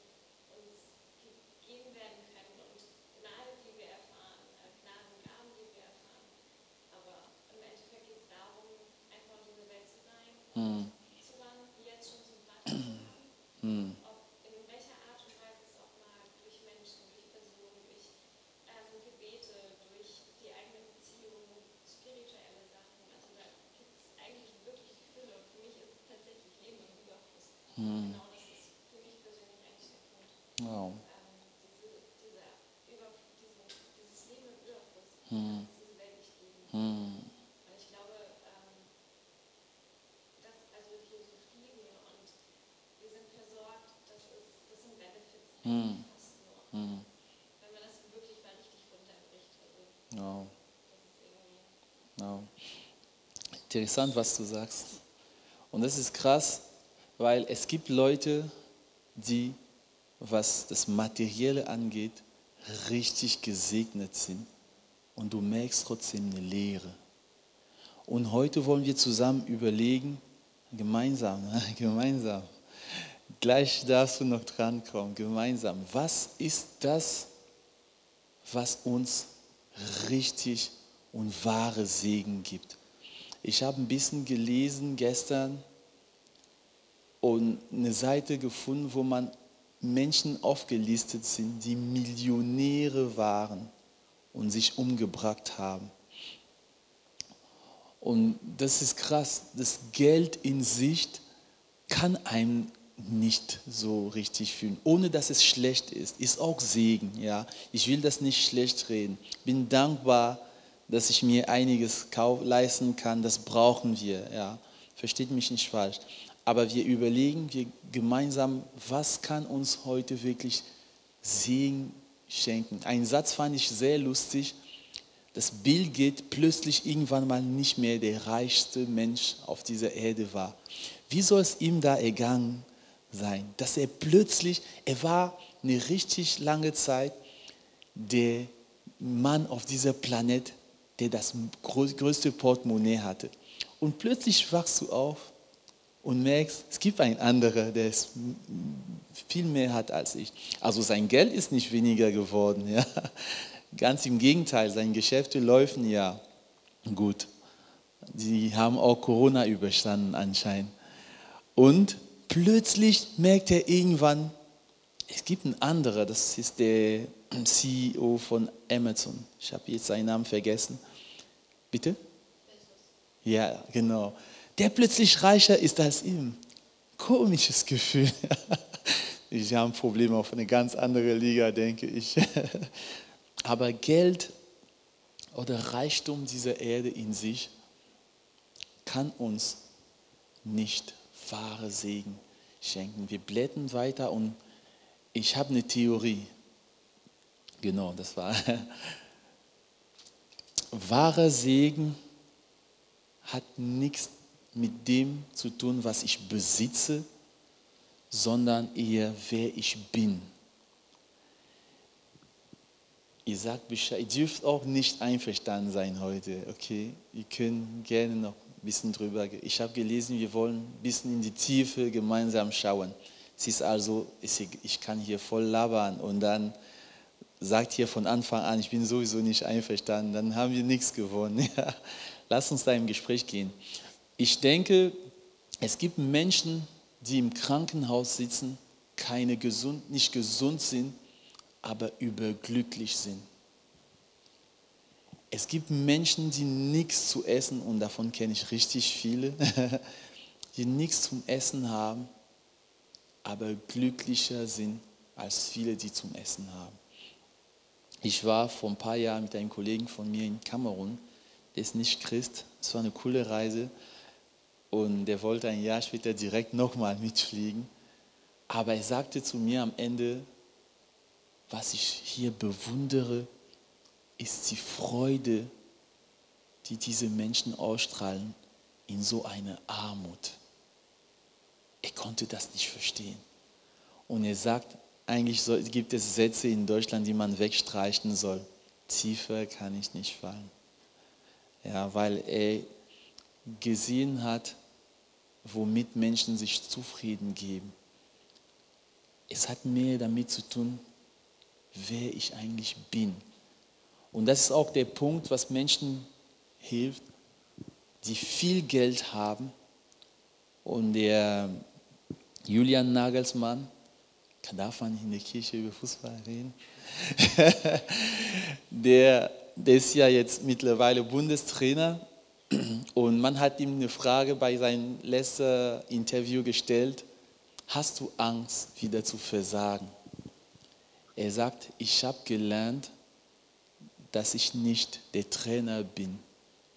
uns gegeben werden können und Gnade, die wir erfahren, äh, Gnadengaben, die wir erfahren. Aber im Endeffekt geht es darum, einfach in dieser Welt zu sein, Hm. Zugang jetzt schon zum Vater zu haben. Hm. Ob in welcher Art und Weise es auch mal durch Menschen, durch Personen, durch ähm, Gebete, durch die eigene Beziehung, spirituelle Sachen. Also da gibt es eigentlich wirklich Fülle. Und für mich ist es tatsächlich Leben im Überfluss. Hm. Genau das ist für mich persönlich eigentlich der Punkt. Wow. Ähm, diese, dieser Über, diese, dieses Leben im Überfluss, Hm. das diese Welt nicht geben. Hm. Und ich glaube, ähm, dass also hier so Frieden und wir sind versorgt, das, sind Benefits Hm. fast nur. Hm. Wenn man das wirklich mal richtig runterbricht. Also. Interessant, was du sagst. Und das ist krass, weil es gibt Leute, die, was das Materielle angeht, richtig gesegnet sind. Und du merkst trotzdem eine Leere. Und heute wollen wir zusammen überlegen, gemeinsam, gemeinsam, gleich darfst du noch drankommen, gemeinsam, was ist das, was uns richtig und wahre Segen gibt. Ich habe ein bisschen gelesen gestern und eine Seite gefunden, wo man Menschen aufgelistet sind, die Millionäre waren und sich umgebracht haben. Und das ist krass. Das Geld in sich kann einem nicht so richtig fühlen, ohne dass es schlecht ist. Ist auch Segen, ja. Ich will das nicht schlecht reden. Bin dankbar, dass ich mir einiges leisten kann. Das brauchen wir, ja. Versteht mich nicht falsch. Aber wir überlegen wir gemeinsam, was kann uns heute wirklich Segen schenken. Ein Satz fand ich sehr lustig dass Bill Gates plötzlich irgendwann mal nicht mehr der reichste Mensch auf dieser Erde war. Wie soll es ihm da ergangen sein, dass er plötzlich, er war eine richtig lange Zeit der Mann auf dieser Planet, der das größte Portemonnaie hatte. Und plötzlich wachst du auf und merkst, es gibt einen anderen, der es viel mehr hat als ich. Also sein Geld ist nicht weniger geworden. Ja. Ganz im Gegenteil, seine Geschäfte laufen ja gut. Sie haben auch Corona überstanden anscheinend. Und plötzlich merkt er irgendwann, es gibt einen anderen, das ist der CEO von Amazon. Ich habe jetzt seinen Namen vergessen. Bitte? Ja, genau. Der plötzlich reicher ist als ihm. Komisches Gefühl. Ich habe Probleme auf eine ganz andere Liga, denke ich. Aber Geld oder Reichtum dieser Erde in sich kann uns nicht wahre Segen schenken. Wir blättern weiter und ich habe eine Theorie. Genau, das war. Wahrer Segen hat nichts mit dem zu tun, was ich besitze, sondern eher, wer ich bin. Ihr sagt Bescheid, ihr dürft auch nicht einverstanden sein heute, okay? Ihr könnt gerne noch ein bisschen drüber. Ich habe gelesen, wir wollen ein bisschen in die Tiefe gemeinsam schauen. Es ist also, ich kann hier voll labern und dann sagt hier von Anfang an, ich bin sowieso nicht einverstanden, dann haben wir nichts gewonnen. Ja. Lass uns da im Gespräch gehen. Ich denke, es gibt Menschen, die im Krankenhaus sitzen, keine gesund, nicht gesund sind, aber überglücklich sind. Es gibt Menschen, die nichts zu essen, und davon kenne ich richtig viele, die nichts zum Essen haben, aber glücklicher sind als viele, die zum Essen haben. Ich war vor ein paar Jahren mit einem Kollegen von mir in Kamerun. der ist nicht Christ. Es war eine coole Reise und der wollte ein Jahr später direkt nochmal mitfliegen. Aber er sagte zu mir am Ende, was ich hier bewundere, ist die Freude, die diese Menschen ausstrahlen in so eine Armut. Er konnte das nicht verstehen. Und er sagt, eigentlich gibt es Sätze in Deutschland, die man wegstreichen soll. Tiefer kann ich nicht fallen. Ja, weil er gesehen hat, womit Menschen sich zufrieden geben. Es hat mehr damit zu tun, wer ich eigentlich bin. Und das ist auch der Punkt, was Menschen hilft, die viel Geld haben. Und der Julian Nagelsmann, darf man in der Kirche über Fußball reden? der, der ist ja jetzt mittlerweile Bundestrainer und man hat ihm eine Frage bei seinem letzten Interview gestellt, hast du Angst, wieder zu versagen? Er sagt, ich habe gelernt, dass ich nicht der Trainer bin,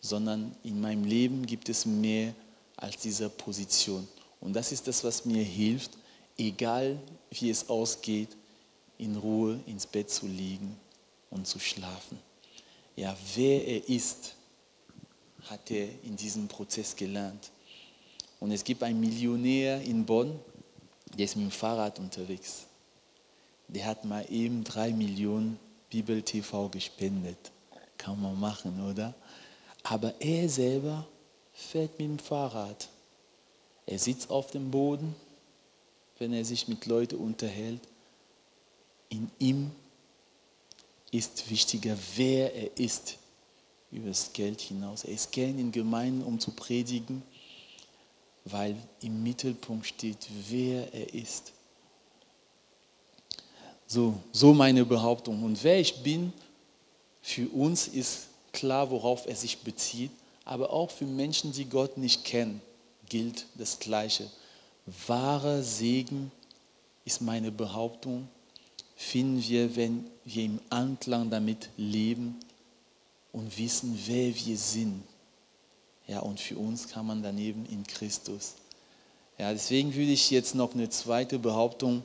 sondern in meinem Leben gibt es mehr als diese Position. Und das ist das, was mir hilft, egal wie es ausgeht, in Ruhe ins Bett zu liegen und zu schlafen. Ja, wer er ist, hat er in diesem Prozess gelernt. Und es gibt einen Millionär in Bonn, der ist mit dem Fahrrad unterwegs. Der hat mal eben drei Millionen Bibel TV gespendet. Kann man machen, oder? Aber er selber fährt mit dem Fahrrad. Er sitzt auf dem Boden, wenn er sich mit Leuten unterhält. In ihm ist wichtiger, wer er ist, über das Geld hinaus. Er ist gern in Gemeinden, um zu predigen, weil im Mittelpunkt steht, wer er ist. So, so meine Behauptung. Und wer ich bin, für uns ist klar, worauf er sich bezieht, aber auch für Menschen, die Gott nicht kennen, gilt das Gleiche. Wahrer Segen ist meine Behauptung, finden wir, wenn wir im Anklang damit leben und wissen, wer wir sind. Ja, und für uns kann man daneben in Christus. Ja, deswegen würde ich jetzt noch eine zweite Behauptung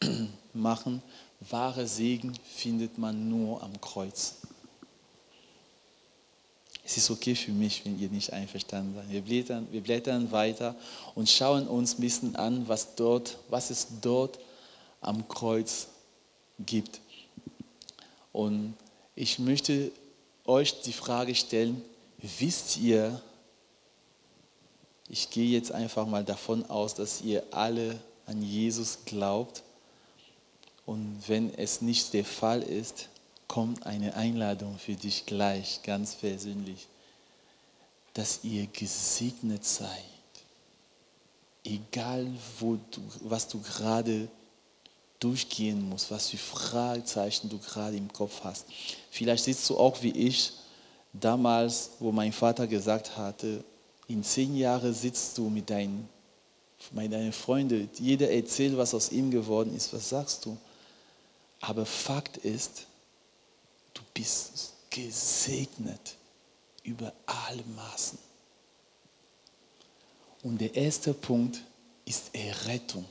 machen. Wahre Segen findet man nur am Kreuz. Es ist okay für mich, wenn ihr nicht einverstanden seid. Wir blättern, wir blättern weiter und schauen uns ein bisschen an, was, dort, was es dort am Kreuz gibt. Und ich möchte euch die Frage stellen, wisst ihr, ich gehe jetzt einfach mal davon aus, dass ihr alle an Jesus glaubt. Und wenn es nicht der Fall ist, kommt eine Einladung für dich gleich, ganz persönlich, dass ihr gesegnet seid. Egal, wo du, was du gerade durchgehen musst, was für Fragezeichen du gerade im Kopf hast. Vielleicht sitzt du auch wie ich damals, wo mein Vater gesagt hatte, in zehn Jahren sitzt du mit deinen, mit deinen Freunden, jeder erzählt, was aus ihm geworden ist, was sagst du? Aber Fakt ist, du bist gesegnet über alle Maßen. Und der erste Punkt ist Errettung.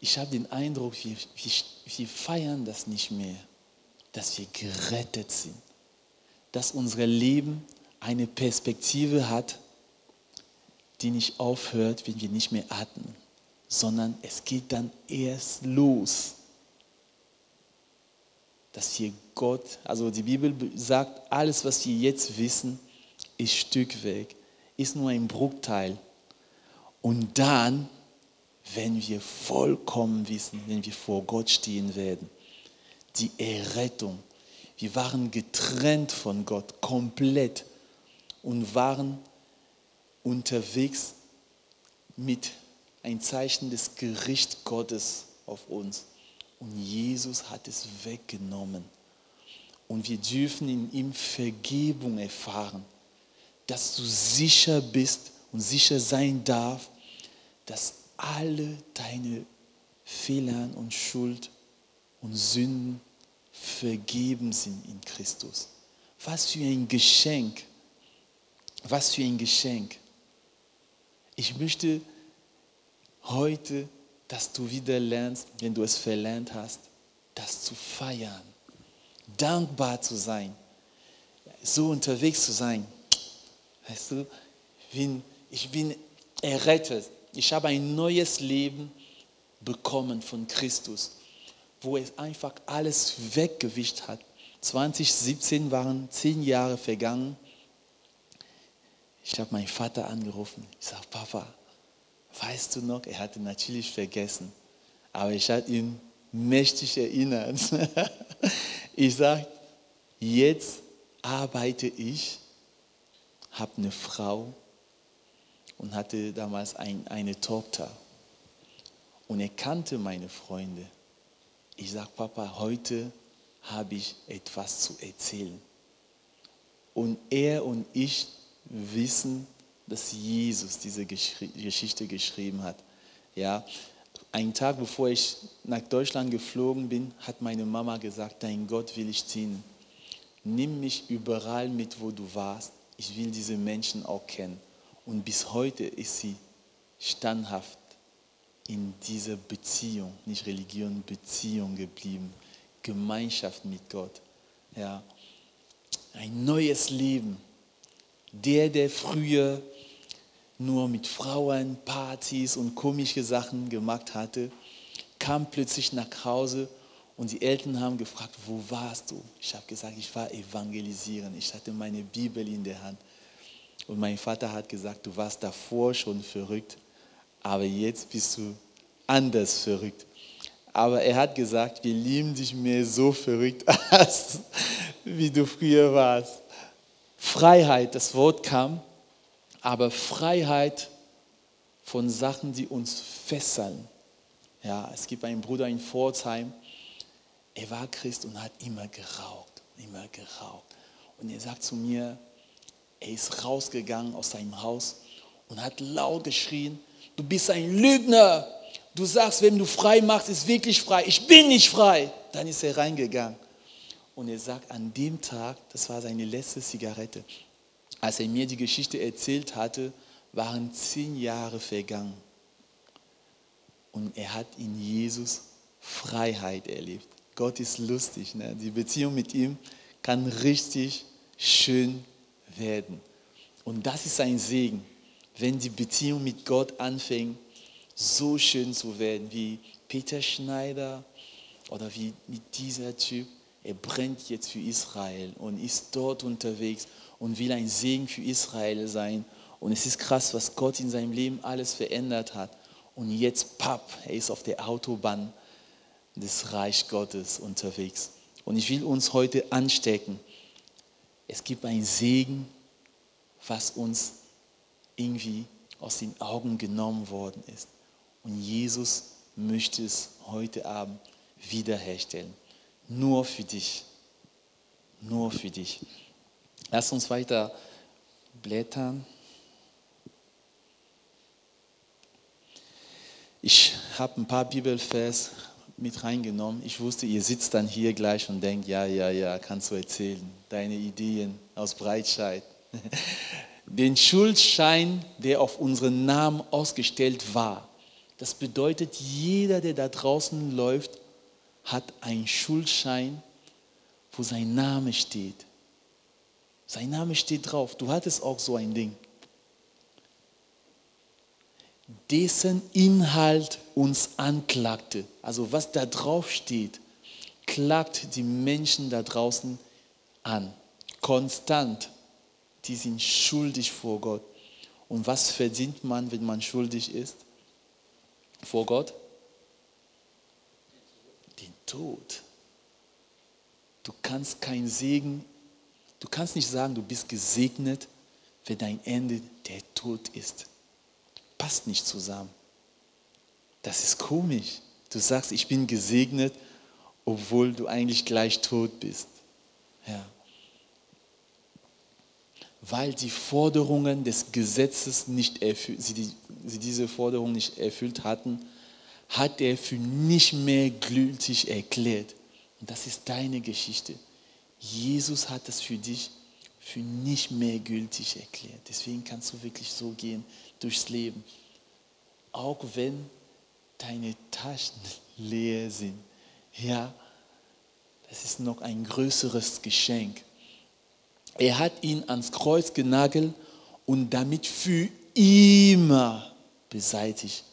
Ich habe den Eindruck, wir, wir, wir feiern das nicht mehr, dass wir gerettet sind, dass unser Leben eine Perspektive hat, die nicht aufhört, wenn wir nicht mehr atmen, sondern es geht dann erst los, dass wir Gott, also die Bibel sagt, alles, was wir jetzt wissen, ist Stück weg, ist nur ein Bruchteil. Und dann wenn wir vollkommen wissen, wenn wir vor Gott stehen werden. Die Errettung. Wir waren getrennt von Gott, komplett und waren unterwegs mit ein Zeichen des Gerichts Gottes auf uns. Und Jesus hat es weggenommen. Und wir dürfen in ihm Vergebung erfahren, dass du sicher bist und sicher sein darf, dass alle deine Fehler und Schuld und Sünden vergeben sind in Christus. Was für ein Geschenk. Was für ein Geschenk. Ich möchte heute, dass du wieder lernst, wenn du es verlernt hast, das zu feiern, dankbar zu sein, so unterwegs zu sein. Weißt du, ich bin, ich bin errettet. Ich habe ein neues Leben bekommen von Christus, wo es einfach alles weggewischt hat. 2017 waren zehn Jahre vergangen. Ich habe meinen Vater angerufen. Ich sage, Papa, weißt du noch? Er hatte natürlich vergessen, aber ich hatte ihn mächtig erinnert. Ich sage, jetzt arbeite ich, habe eine Frau und hatte damals ein, eine Tochter. Und er kannte meine Freunde. Ich sage, Papa, heute habe ich etwas zu erzählen. Und er und ich wissen, dass Jesus diese Geschichte geschrieben hat. Ja, einen Tag bevor ich nach Deutschland geflogen bin, hat meine Mama gesagt, dein Gott will ich dienen. Nimm mich überall mit, wo du warst. Ich will diese Menschen auch kennen. Und bis heute ist sie standhaft in dieser Beziehung, nicht Religion, Beziehung geblieben. Gemeinschaft mit Gott. Ja. Ein neues Leben. Der, der früher nur mit Frauen, Partys und komische Sachen gemacht hatte, kam plötzlich nach Hause und die Eltern haben gefragt, wo warst du? Ich habe gesagt, ich war evangelisieren. Ich hatte meine Bibel in der Hand. Und mein Vater hat gesagt, du warst davor schon verrückt, aber jetzt bist du anders verrückt. Aber er hat gesagt, wir lieben dich mehr so verrückt, als wie du früher warst. Freiheit, das Wort kam aber Freiheit von Sachen, die uns fesseln. Ja, es gibt einen Bruder in Pforzheim, er war Christ und hat immer geraucht, immer geraucht. Und er sagt zu mir, er ist rausgegangen aus seinem Haus und hat laut geschrien, du bist ein Lügner. Du sagst, wenn du frei machst, ist wirklich frei. Ich bin nicht frei. Dann ist er reingegangen. Und er sagt, an dem Tag, das war seine letzte Zigarette, als er mir die Geschichte erzählt hatte, waren zehn Jahre vergangen. Und er hat in Jesus Freiheit erlebt. Gott ist lustig. Ne? Die Beziehung mit ihm kann richtig schön werden. Und das ist ein Segen, wenn die Beziehung mit Gott anfängt, so schön zu werden, wie Peter Schneider oder wie mit dieser Typ. Er brennt jetzt für Israel und ist dort unterwegs und will ein Segen für Israel sein. Und es ist krass, was Gott in seinem Leben alles verändert hat. Und jetzt, papp, er ist auf der Autobahn des Reich Gottes unterwegs. Und ich will uns heute anstecken. Es gibt ein Segen, was uns irgendwie aus den Augen genommen worden ist. Und Jesus möchte es heute Abend wiederherstellen. Nur für dich. Nur für dich. Lass uns weiter blättern. Ich habe ein paar Bibelvers mit reingenommen. Ich wusste, ihr sitzt dann hier gleich und denkt, ja, ja, ja, kannst du erzählen. Deine Ideen aus Breitscheid. Den Schuldschein, der auf unseren Namen ausgestellt war. Das bedeutet, jeder, der da draußen läuft, hat einen Schuldschein, wo sein Name steht. Sein Name steht drauf. Du hattest auch so ein Ding. Dessen Inhalt uns anklagte. Also was da drauf steht, klagt die Menschen da draußen an. Konstant. Die sind schuldig vor Gott. Und was verdient man, wenn man schuldig ist? Vor Gott? Den Tod. Du kannst keinen Segen Du kannst nicht sagen, du bist gesegnet, wenn dein Ende der Tod ist. Passt nicht zusammen. Das ist komisch. Du sagst, ich bin gesegnet, obwohl du eigentlich gleich tot bist. Ja. Weil die Forderungen des Gesetzes nicht erfüllt, sie, die, sie diese Forderung nicht erfüllt hatten, hat er für nicht mehr gültig erklärt. Und das ist deine Geschichte. Jesus hat das für dich für nicht mehr gültig erklärt. Deswegen kannst du wirklich so gehen durchs Leben. Auch wenn deine Taschen leer sind. Ja, das ist noch ein größeres Geschenk. Er hat ihn ans Kreuz genagelt und damit für immer beseitigt.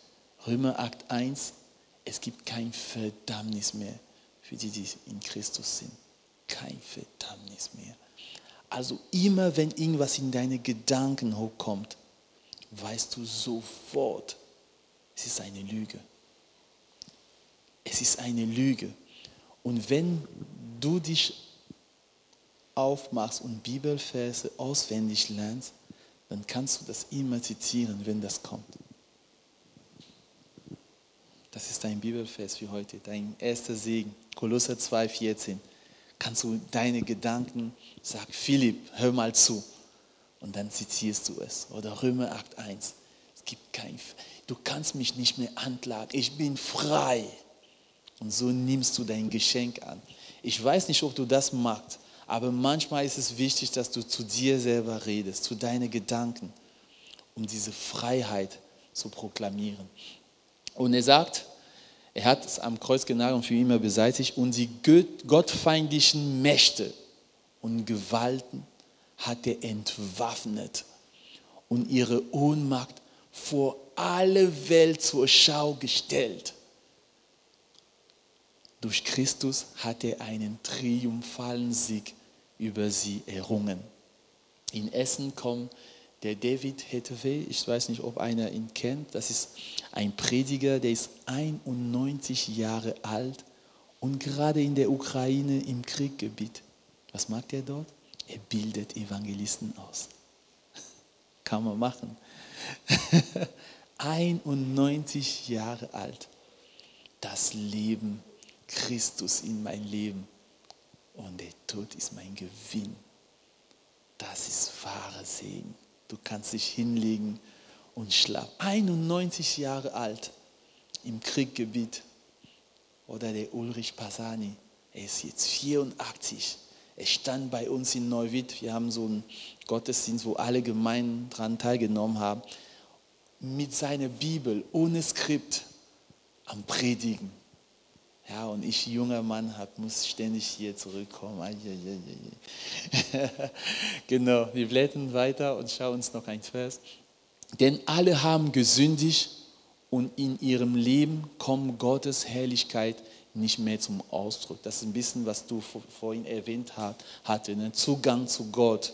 Römer 8, 1, es gibt kein Verdammnis mehr für die, die in Christus sind. Kein Verdammnis mehr. Also immer wenn irgendwas in deine Gedanken hochkommt, weißt du sofort, es ist eine Lüge. Es ist eine Lüge. Und wenn du dich aufmachst und Bibelverse auswendig lernst, dann kannst du das immer zitieren, wenn das kommt. Das ist dein Bibelvers für heute, dein erster Segen. Kolosser 2,14. Kannst du deine Gedanken, sag Philipp, hör mal zu. Und dann zitierst du es. Oder Römer 8,1. Es gibt kein, du kannst mich nicht mehr anklagen. Ich bin frei. Und so nimmst du dein Geschenk an. Ich weiß nicht, ob du das magst, aber manchmal ist es wichtig, dass du zu dir selber redest, zu deinen Gedanken, um diese Freiheit zu proklamieren. Und er sagt, er hat es am Kreuz genagelt und für immer beseitigt und die gottfeindlichen Mächte und Gewalten hat er entwaffnet und ihre Ohnmacht vor alle Welt zur Schau gestellt. Durch Christus hat er einen triumphalen Sieg über sie errungen. In Essen kommt der David Hettewe, ich weiß nicht, ob einer ihn kennt, das ist ein Prediger, der ist 91 Jahre alt und gerade in der Ukraine im Krieggebiet. Was macht er dort? Er bildet Evangelisten aus. Kann man machen. 91 Jahre alt. Das Leben Christus in mein Leben und der Tod ist mein Gewinn. Das ist wahre Segen. Du kannst dich hinlegen und schlafen. 91 Jahre alt im Krieggebiet. Oder der Ulrich Pasani, er ist jetzt 84. Er stand bei uns in Neuwied. Wir haben so einen Gottesdienst, wo alle Gemeinden daran teilgenommen haben. Mit seiner Bibel, ohne Skript, am Predigen. Ja, und ich, junger Mann, hab, muss ständig hier zurückkommen. genau, wir blättern weiter und schauen uns noch ein Vers. Denn alle haben gesündigt und in ihrem Leben kommt Gottes Herrlichkeit nicht mehr zum Ausdruck. Das ist ein bisschen, was du vorhin erwähnt hatte, ne? Zugang zu Gott.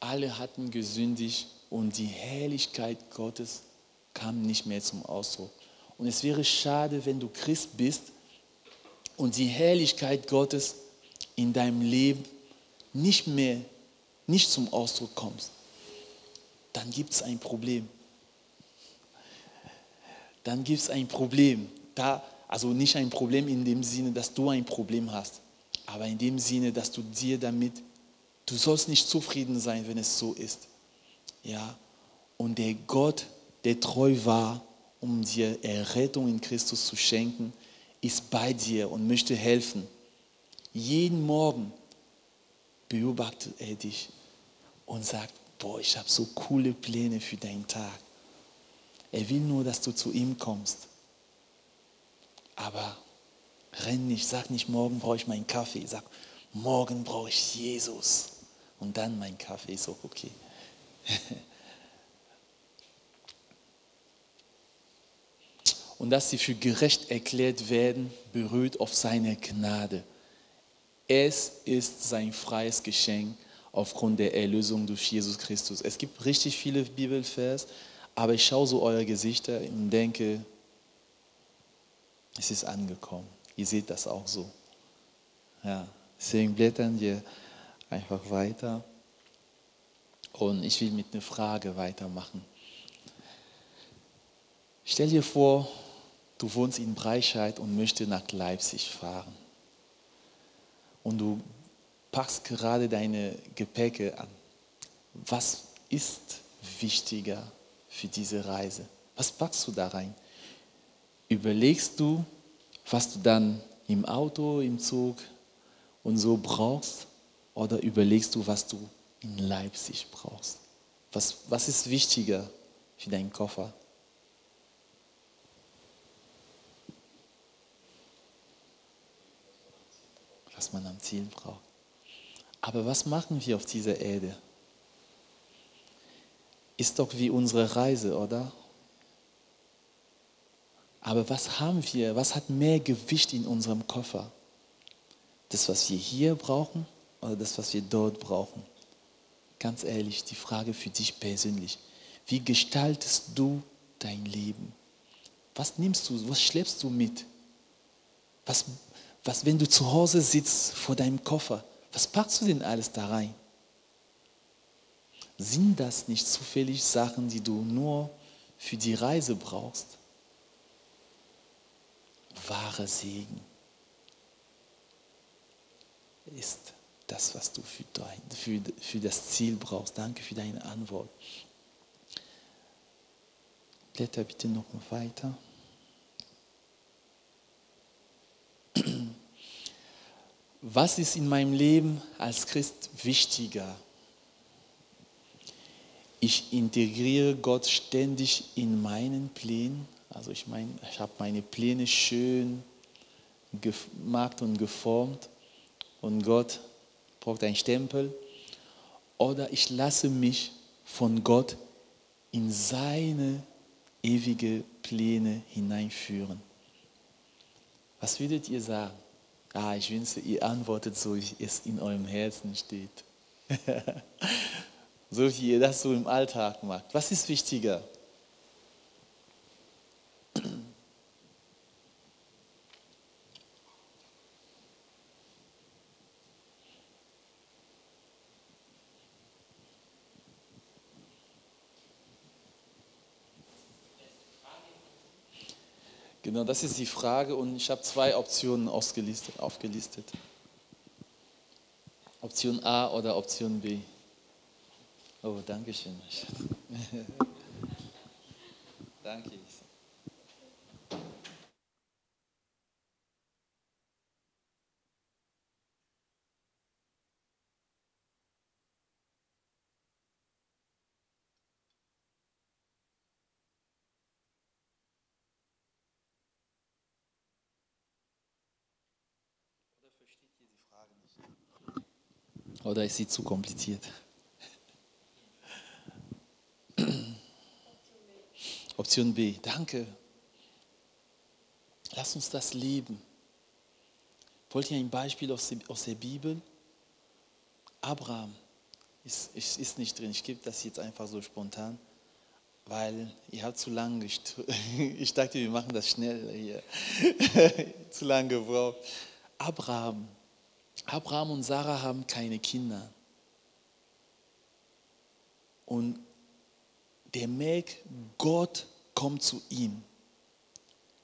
Alle hatten gesündigt und die Herrlichkeit Gottes kam nicht mehr zum Ausdruck. Und es wäre schade, wenn du Christ bist und die Herrlichkeit Gottes in deinem Leben nicht mehr, nicht zum Ausdruck kommst. Dann gibt es ein Problem. Dann gibt es ein Problem. Da, also nicht ein Problem in dem Sinne, dass du ein Problem hast, aber in dem Sinne, dass du dir damit, du sollst nicht zufrieden sein, wenn es so ist. Ja, und der Gott, der treu war, um dir Errettung in Christus zu schenken, ist bei dir und möchte helfen. Jeden Morgen beobachtet er dich und sagt, boah, ich habe so coole Pläne für deinen Tag. Er will nur, dass du zu ihm kommst. Aber renn nicht, sag nicht, morgen brauche ich meinen Kaffee. Sag, morgen brauche ich Jesus. Und dann mein Kaffee ist auch okay. und dass sie für gerecht erklärt werden, berührt auf seine Gnade. Es ist sein freies Geschenk aufgrund der Erlösung durch Jesus Christus. Es gibt richtig viele Bibelvers, aber ich schaue so eure Gesichter und denke, es ist angekommen. Ihr seht das auch so. Ja, deswegen blättern wir einfach weiter. Und ich will mit einer Frage weitermachen. Stell dir vor, du wohnst in Breitscheid und möchtest nach Leipzig fahren. Und du packst gerade deine Gepäcke an. Was ist wichtiger für diese Reise? Was packst du da rein? Überlegst du, was du dann im Auto, im Zug und so brauchst? Oder überlegst du, was du in Leipzig brauchst? Was, was ist wichtiger für deinen Koffer? Was man am Ziel braucht. Aber was machen wir auf dieser Erde? Ist doch wie unsere Reise, oder? Aber was haben wir? Was hat mehr Gewicht in unserem Koffer? Das, was wir hier brauchen oder das, was wir dort brauchen? Ganz ehrlich, die Frage für dich persönlich. Wie gestaltest du dein Leben? Was nimmst du, was schleppst du mit? Was, was, wenn du zu Hause sitzt vor deinem Koffer, was packst du denn alles da rein? Sind das nicht zufällig Sachen, die du nur für die Reise brauchst? Wahre Segen ist das, was du für, dein, für, für das Ziel brauchst. Danke für deine Antwort. Blätter bitte noch weiter. Was ist in meinem Leben als Christ wichtiger? Ich integriere Gott ständig in meinen Plänen. Also ich meine, ich habe meine Pläne schön gemacht und geformt und Gott braucht einen Stempel. Oder ich lasse mich von Gott in seine ewige Pläne hineinführen. Was würdet ihr sagen? Ah, ich wünsche, ihr antwortet so, wie es in eurem Herzen steht. so wie ihr das so im Alltag macht. Was ist wichtiger? Genau, das ist die Frage und ich habe zwei Optionen aufgelistet. aufgelistet. Option A oder Option B. Oh, danke schön. danke. Oder ist sie zu kompliziert? Option B, danke. Lass uns das leben. Wollt ihr ein Beispiel aus der Bibel? Abraham ist, ist, ist nicht drin. Ich gebe das jetzt einfach so spontan, weil ihr habt zu lange, ich dachte, wir machen das schnell hier, zu lange gebraucht. Abraham Abraham und Sarah haben keine Kinder. Und der merkt, Gott kommt zu ihm.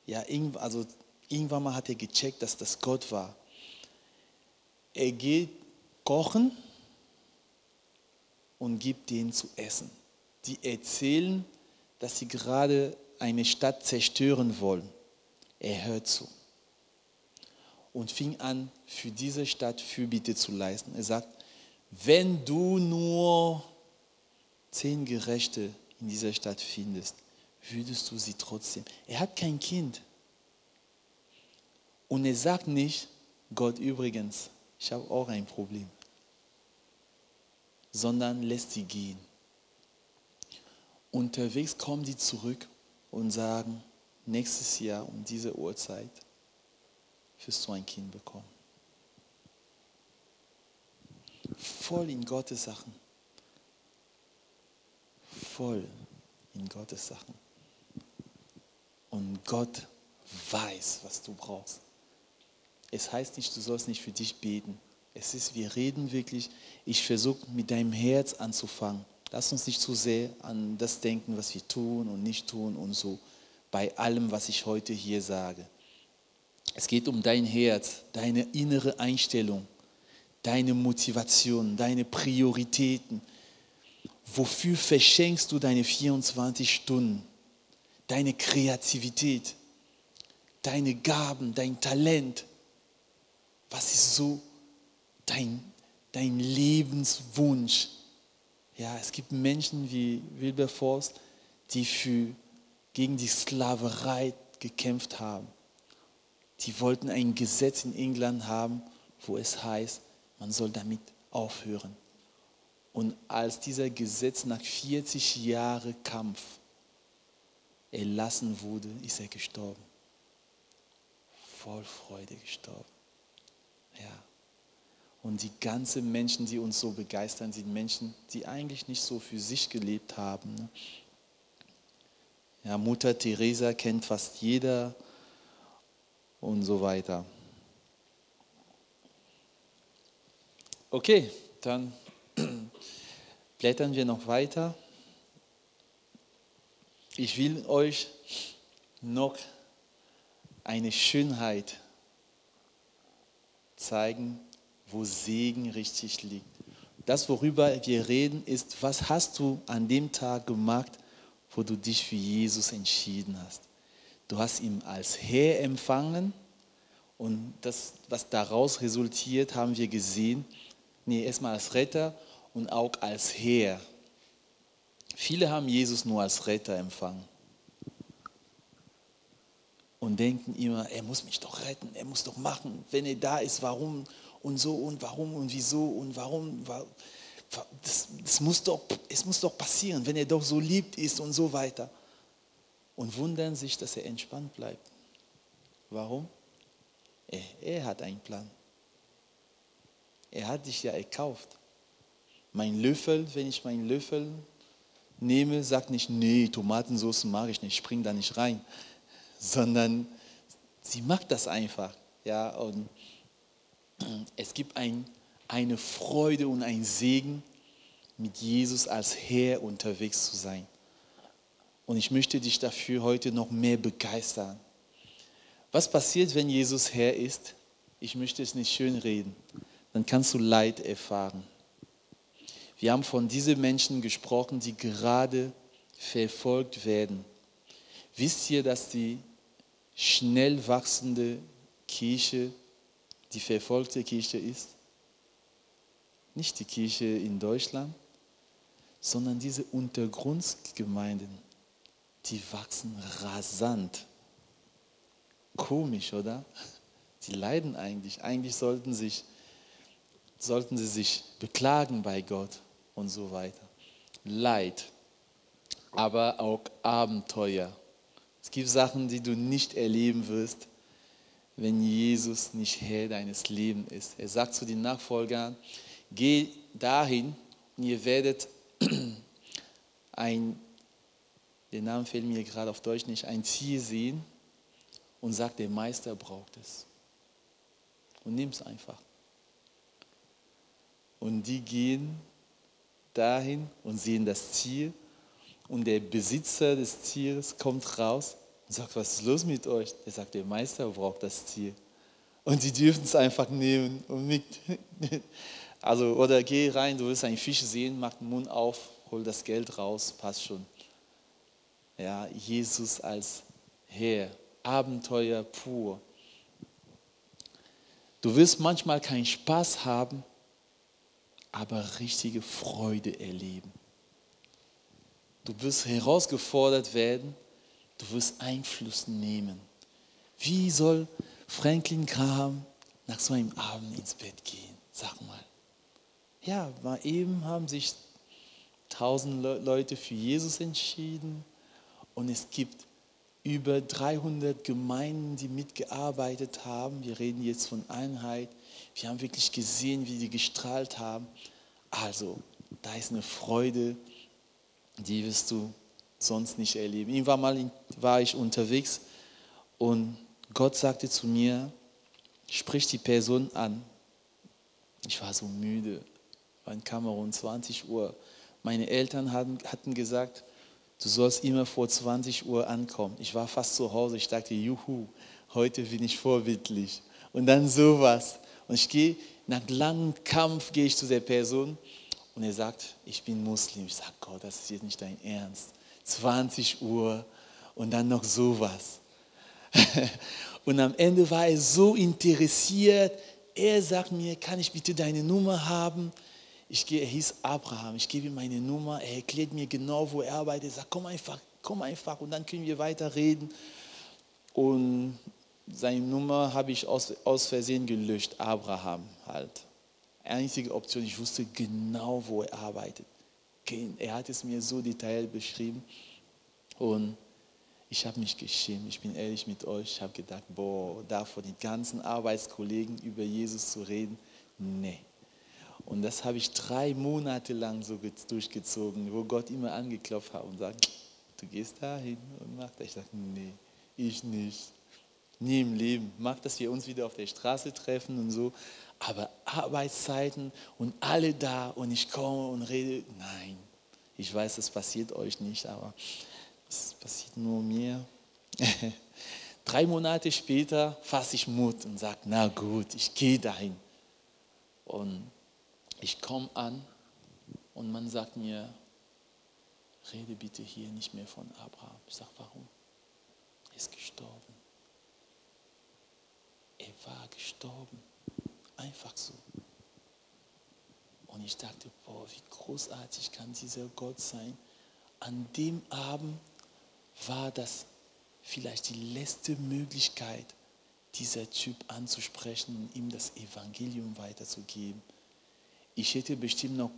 Ja, also irgendwann mal hat er gecheckt, dass das Gott war. Er geht kochen und gibt denen zu essen. Die erzählen, dass sie gerade eine Stadt zerstören wollen. Er hört zu und fing an, für diese Stadt Fürbitte zu leisten. Er sagt, wenn du nur zehn Gerechte in dieser Stadt findest, würdest du sie trotzdem. Er hat kein Kind. Und er sagt nicht, Gott übrigens, ich habe auch ein Problem, sondern lässt sie gehen. Unterwegs kommen die zurück und sagen, nächstes Jahr um diese Uhrzeit wirst du ein Kind bekommen. Voll in Gottes Sachen. Voll in Gottes Sachen. Und Gott weiß, was du brauchst. Es heißt nicht, du sollst nicht für dich beten. Es ist, wir reden wirklich, ich versuche mit deinem Herz anzufangen. Lass uns nicht zu sehr an das denken, was wir tun und nicht tun und so. Bei allem, was ich heute hier sage. Es geht um dein Herz, deine innere Einstellung, deine Motivation, deine Prioritäten. Wofür verschenkst du deine 24 Stunden? Deine Kreativität, deine Gaben, dein Talent, Was ist so dein, dein Lebenswunsch? Ja, es gibt Menschen wie Wilberforce, die für, gegen die Sklaverei gekämpft haben. Die wollten ein Gesetz in England haben, wo es heißt, man soll damit aufhören. Und als dieser Gesetz nach 40 Jahren Kampf erlassen wurde, ist er gestorben. Voll Freude gestorben. Ja. Und die ganzen Menschen, die uns so begeistern, sind Menschen, die eigentlich nicht so für sich gelebt haben. Ne? Ja, Mutter Teresa kennt fast jeder und so weiter. Okay, dann blättern wir noch weiter. Ich will euch noch eine Schönheit zeigen, wo Segen richtig liegt. Das, worüber wir reden, ist, was hast du an dem Tag gemacht, wo du dich für Jesus entschieden hast. Du hast ihn als Herr empfangen und das, was daraus resultiert, haben wir gesehen. Nee, erstmal als Retter und auch als Herr. Viele haben Jesus nur als Retter empfangen und denken immer, er muss mich doch retten, er muss doch machen. Wenn er da ist, warum und so und warum und wieso und warum. Das, das muss doch, es muss doch passieren, wenn er doch so liebt ist und so weiter. Und wundern sich, dass er entspannt bleibt. Warum? Er, er hat einen Plan. Er hat dich ja erkauft. Mein Löffel, wenn ich meinen Löffel nehme, sagt nicht, nee, Tomatensauce mag ich nicht, spring da nicht rein, sondern sie macht das einfach. Ja, und es gibt ein, eine Freude und ein Segen, mit Jesus als Herr unterwegs zu sein. Und ich möchte dich dafür heute noch mehr begeistern. Was passiert, wenn Jesus Herr ist? Ich möchte es nicht schön reden. Dann kannst du Leid erfahren. Wir haben von diesen Menschen gesprochen, die gerade verfolgt werden. Wisst ihr, dass die schnell wachsende Kirche die verfolgte Kirche ist? Nicht die Kirche in Deutschland, sondern diese Untergrundgemeinden, die wachsen rasant. Komisch, oder? Die leiden eigentlich. Eigentlich sollten, sich, sollten sie sich beklagen bei Gott und so weiter. Leid, aber auch Abenteuer. Es gibt Sachen, die du nicht erleben wirst, wenn Jesus nicht Herr deines Lebens ist. Er sagt zu den Nachfolgern, geh dahin und ihr werdet ein, der Name fällt mir gerade auf Deutsch nicht, ein Tier sehen und sagt, der Meister braucht es. Und nimm es einfach. Und die gehen dahin und sehen das Tier und der Besitzer des Tieres kommt raus und sagt, was ist los mit euch? Er sagt, der Meister braucht das Tier. Und die dürfen es einfach nehmen und mit. Also, oder geh rein, du willst einen Fisch sehen, mach den Mund auf, hol das Geld raus, passt schon. Ja, Jesus als Herr, Abenteuer pur. Du wirst manchmal keinen Spaß haben, aber richtige Freude erleben. Du wirst herausgefordert werden, du wirst Einfluss nehmen. Wie soll Franklin Graham nach so einem Abend ins Bett gehen? Sag mal. Ja, mal eben haben sich tausend Leute für Jesus entschieden und es gibt über 300 Gemeinden, die mitgearbeitet haben. Wir reden jetzt von Einheit. Wir haben wirklich gesehen, wie die gestrahlt haben. Also, da ist eine Freude, die wirst du sonst nicht erleben. Irgendwann mal war ich unterwegs und Gott sagte zu mir, sprich die Person an. Ich war so müde, war in Kamerun, 20 Uhr. Meine Eltern hatten, hatten gesagt, du sollst immer vor 20 Uhr ankommen. Ich war fast zu Hause, ich dachte, juhu, heute bin ich vorbildlich. Und dann sowas. Und ich gehe, nach langem Kampf gehe ich zu der Person und er sagt, ich bin Muslim. Ich sage, Gott, das ist jetzt nicht dein Ernst. 20 Uhr und dann noch sowas. und am Ende war er so interessiert, er sagt mir, kann ich bitte deine Nummer haben? Ich er hieß Abraham, ich gebe ihm meine Nummer, er erklärt mir genau, wo er arbeitet, er sagt, komm einfach, komm einfach und dann können wir weiter reden. Und seine Nummer habe ich aus, aus Versehen gelöscht, Abraham halt. Einzige Option, ich wusste genau, wo er arbeitet. Er hat es mir so detailliert beschrieben und ich habe mich geschämt, ich bin ehrlich mit euch, ich habe gedacht, boah, da vor den ganzen Arbeitskollegen über Jesus zu reden, nee. Und das habe ich drei Monate lang so durchgezogen, wo Gott immer angeklopft hat und sagt, du gehst dahin und mach das. Ich sage, nee, ich nicht. Nie im Leben. Mag, dass wir uns wieder auf der Straße treffen und so, aber Arbeitszeiten und alle da und ich komme und rede, nein. Ich weiß, das passiert euch nicht, aber es passiert nur mir. Drei Monate später fasse ich Mut und sage, na gut, ich gehe dahin. Und ich komme an und man sagt mir, rede bitte hier nicht mehr von Abraham. Ich sage, warum? Er ist gestorben. Er war gestorben. Einfach so. Und ich dachte, boah, wie großartig kann dieser Gott sein. An dem Abend war das vielleicht die letzte Möglichkeit, dieser Typ anzusprechen und ihm das Evangelium weiterzugeben. Ich hätte bestimmt noch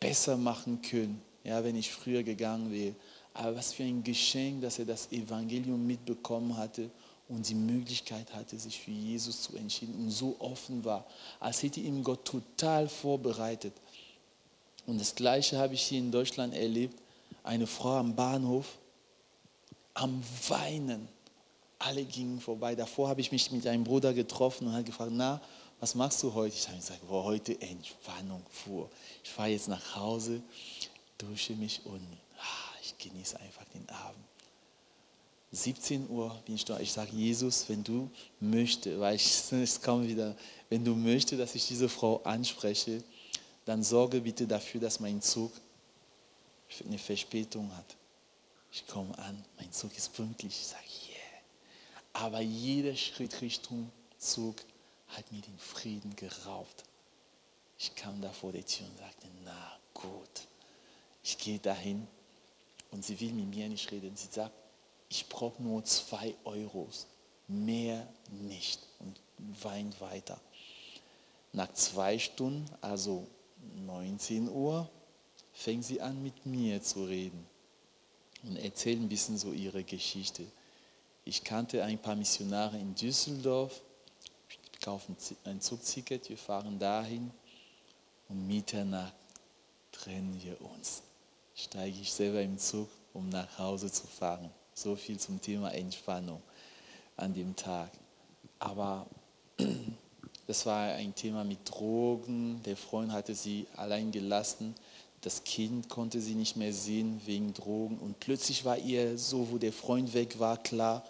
besser machen können, ja, wenn ich früher gegangen wäre. Aber was für ein Geschenk, dass er das Evangelium mitbekommen hatte und die Möglichkeit hatte, sich für Jesus zu entscheiden und so offen war, als hätte ihm Gott total vorbereitet. Und das Gleiche habe ich hier in Deutschland erlebt. Eine Frau am Bahnhof, am Weinen. Alle gingen vorbei. Davor habe ich mich mit einem Bruder getroffen und habe gefragt, na, was machst du heute? Ich habe gesagt, boah, heute Entspannung vor. Ich fahre jetzt nach Hause, dusche mich und ah, ich genieße einfach den Abend. 17 Uhr bin ich da. Ich sage, Jesus, wenn du möchtest, weil ich, es kommt wieder, wenn du möchtest, dass ich diese Frau anspreche, dann sorge bitte dafür, dass mein Zug eine Verspätung hat. Ich komme an, mein Zug ist pünktlich. Ich sage, yeah. Aber jeder Schritt Richtung Zug hat mir den Frieden geraubt. Ich kam da vor der Tür und sagte, na gut, ich gehe dahin. Und sie will mit mir nicht reden. Sie sagt, ich brauche nur zwei Euros, mehr nicht. Und weint weiter. Nach zwei Stunden, also 19 Uhr, fängt sie an, mit mir zu reden und erzählt ein bisschen so ihre Geschichte. Ich kannte ein paar Missionare in Düsseldorf, kaufen ein Zugticket, wir fahren dahin und Mitternacht trennen wir uns. Steige ich selber im Zug, um nach Hause zu fahren. So viel zum Thema Entspannung an dem Tag. Aber das war ein Thema mit Drogen. Der Freund hatte sie allein gelassen. Das Kind konnte sie nicht mehr sehen wegen Drogen. Und plötzlich war ihr so, wo der Freund weg war, klar,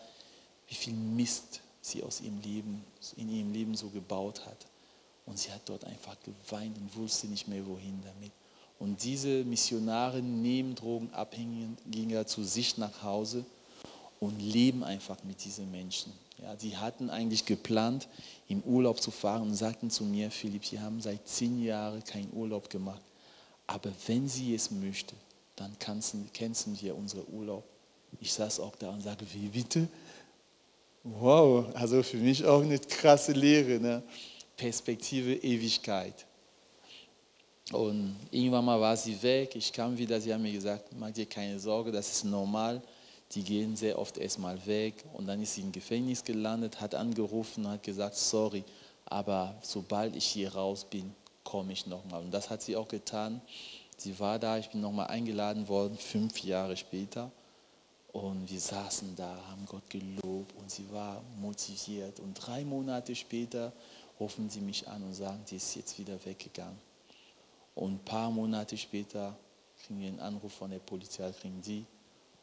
wie viel Mist sie aus ihrem Leben, in ihrem Leben so gebaut hat. Und sie hat dort einfach geweint und wusste nicht mehr, wohin damit. Und diese Missionare nehmen Drogenabhängiger zu sich nach Hause und leben einfach mit diesen Menschen. Ja, sie hatten eigentlich geplant, im Urlaub zu fahren und sagten zu mir, Philipp, sie haben seit zehn Jahren keinen Urlaub gemacht. Aber wenn sie es möchte, dann canceln wir unseren Urlaub. Ich saß auch da und sage, wie bitte? Wow, also für mich auch eine krasse Lehre. Ne? Perspektive Ewigkeit. Und irgendwann mal war sie weg, ich kam wieder, sie haben mir gesagt, mach dir keine Sorge, das ist normal. Die gehen sehr oft erstmal weg und dann ist sie im Gefängnis gelandet, hat angerufen, hat gesagt, sorry, aber sobald ich hier raus bin, komme ich nochmal. Und das hat sie auch getan. Sie war da, ich bin nochmal eingeladen worden, fünf Jahre später. Und wir saßen da, haben Gott gelobt und sie war motiviert. Und drei Monate später rufen sie mich an und sagen, sie ist jetzt wieder weggegangen. Und ein paar Monate später kriegen wir einen Anruf von der Polizei, kriegen sie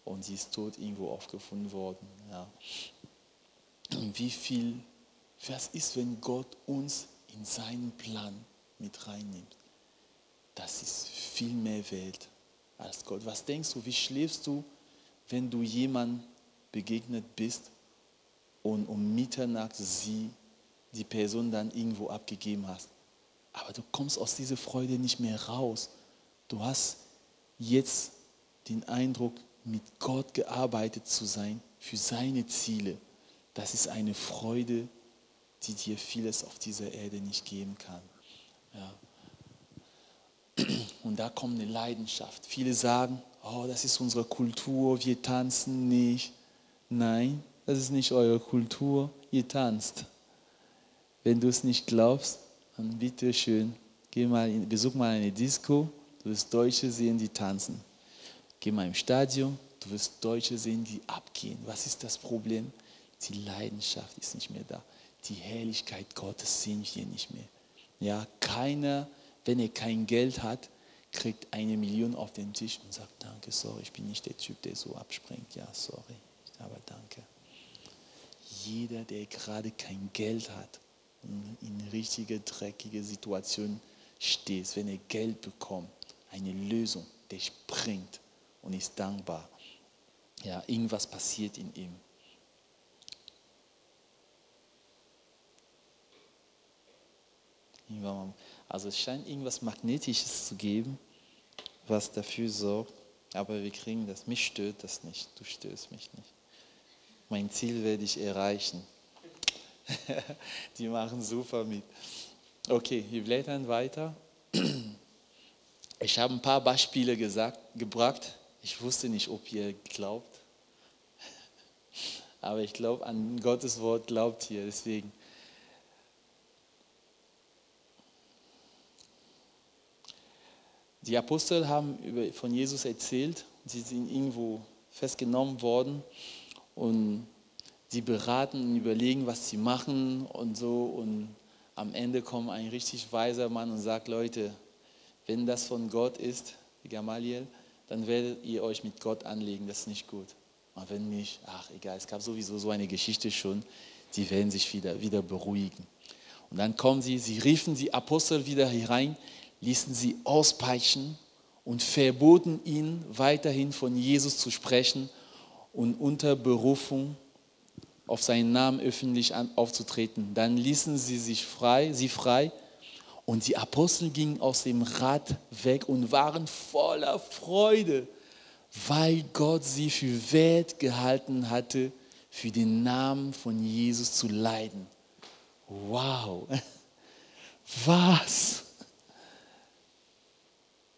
und sie ist tot irgendwo aufgefunden worden. Ja. Und wie viel, was ist, wenn Gott uns in seinen Plan mit reinnimmt. Das ist viel mehr Welt als Gott. Was denkst du, wie schläfst du, wenn du jemand begegnet bist und um Mitternacht sie die Person dann irgendwo abgegeben hast. Aber du kommst aus dieser Freude nicht mehr raus. Du hast jetzt den Eindruck, mit Gott gearbeitet zu sein für seine Ziele. Das ist eine Freude, die dir vieles auf dieser Erde nicht geben kann. Ja. Und da kommt eine Leidenschaft. Viele sagen, oh, das ist unsere Kultur, wir tanzen nicht. Nein, das ist nicht eure Kultur, ihr tanzt. Wenn du es nicht glaubst, dann bitte schön, geh mal in, besuch mal eine Disco, du wirst Deutsche sehen, die tanzen. Geh mal im Stadion, du wirst Deutsche sehen, die abgehen. Was ist das Problem? Die Leidenschaft ist nicht mehr da. Die Herrlichkeit Gottes sehen wir nicht mehr. Ja, keiner, wenn er kein Geld hat, kriegt eine Million auf den Tisch und sagt, danke, sorry, ich bin nicht der Typ, der so abspringt. Ja, sorry, aber danke. Jeder, der gerade kein Geld hat und in richtige, dreckige Situationen steht, wenn er Geld bekommt, eine Lösung, der springt und ist dankbar. Ja, irgendwas passiert in ihm. Also es scheint irgendwas Magnetisches zu geben, was dafür sorgt, aber wir kriegen das. Mich stört das nicht, du störst mich nicht. Mein Ziel werde ich erreichen. Die machen super mit. Okay, wir blättern weiter. Ich habe ein paar Beispiele gesagt, gebracht. Ich wusste nicht, ob ihr glaubt. Aber ich glaube, an Gottes Wort glaubt ihr. Deswegen Die Apostel haben von Jesus erzählt, sie sind irgendwo festgenommen worden und sie beraten und überlegen, was sie machen und so. Und am Ende kommt ein richtig weiser Mann und sagt, Leute, wenn das von Gott ist, Gamaliel, dann werdet ihr euch mit Gott anlegen, das ist nicht gut. Und wenn nicht, ach egal, es gab sowieso so eine Geschichte schon, die werden sich wieder, wieder beruhigen. Und dann kommen sie, sie riefen die Apostel wieder herein, ließen sie auspeitschen und verboten ihnen weiterhin von Jesus zu sprechen und unter Berufung auf seinen Namen öffentlich aufzutreten. Dann ließen sie sich frei, sie frei und die Apostel gingen aus dem Rat weg und waren voller Freude, weil Gott sie für wert gehalten hatte, für den Namen von Jesus zu leiden. Wow, was?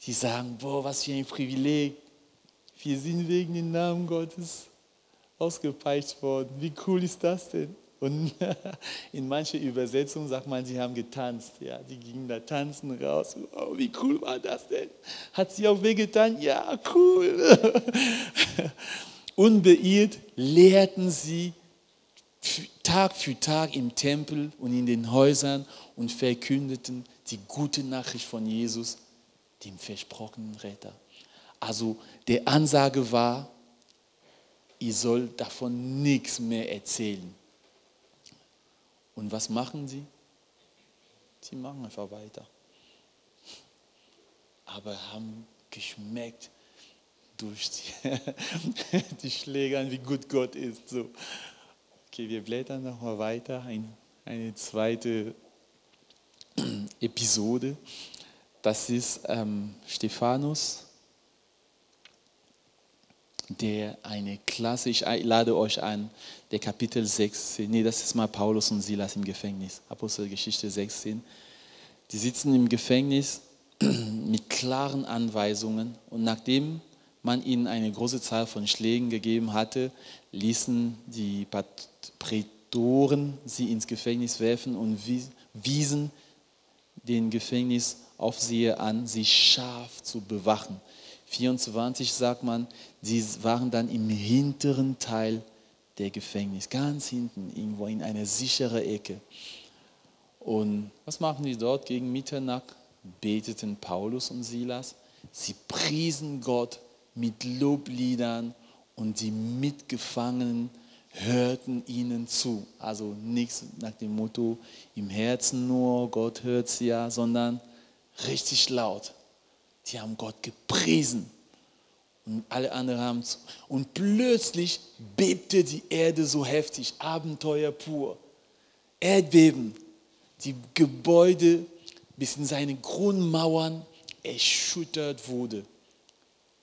Die sagen, boah, was für ein Privileg. Wir sind wegen dem Namen Gottes ausgepeitscht worden. Wie cool ist das denn? Und in manchen Übersetzungen sagt man, sie haben getanzt. Ja, die gingen da tanzen raus. Oh, wie cool war das denn? Hat sie auch wehgetan? Ja, cool. Unbeirrt lehrten sie Tag für Tag im Tempel und in den Häusern und verkündeten die gute Nachricht von Jesus dem versprochenen Retter. Also der Ansage war, ihr sollt davon nichts mehr erzählen. Und was machen sie? Sie machen einfach weiter. Aber haben geschmeckt durch die, die Schläge, wie gut Gott ist. So. Okay, wir blättern nochmal weiter. Ein, eine zweite Episode. Das ist ähm, Stephanus, der eine Klasse, ich lade euch ein, der Kapitel 16, nee, das ist mal Paulus und Silas im Gefängnis, Apostelgeschichte 16. Die sitzen im Gefängnis mit klaren Anweisungen und nachdem man ihnen eine große Zahl von Schlägen gegeben hatte, ließen die Prätoren sie ins Gefängnis werfen und wiesen den Gefängnis Aufseher an, sie scharf zu bewachen. 24 sagt man, sie waren dann im hinteren Teil der Gefängnis, ganz hinten, irgendwo in einer sicheren Ecke. Und was machen die dort gegen Mitternacht? Beteten Paulus und Silas. Sie priesen Gott mit Lobliedern und die Mitgefangenen hörten ihnen zu. Also nichts nach dem Motto im Herzen nur, Gott hört sie ja, sondern richtig laut. Die haben Gott gepriesen. Und alle anderen haben zu. Und plötzlich bebte die Erde so heftig, Abenteuer pur. Erdbeben, die Gebäude bis in seine Grundmauern erschüttert wurde.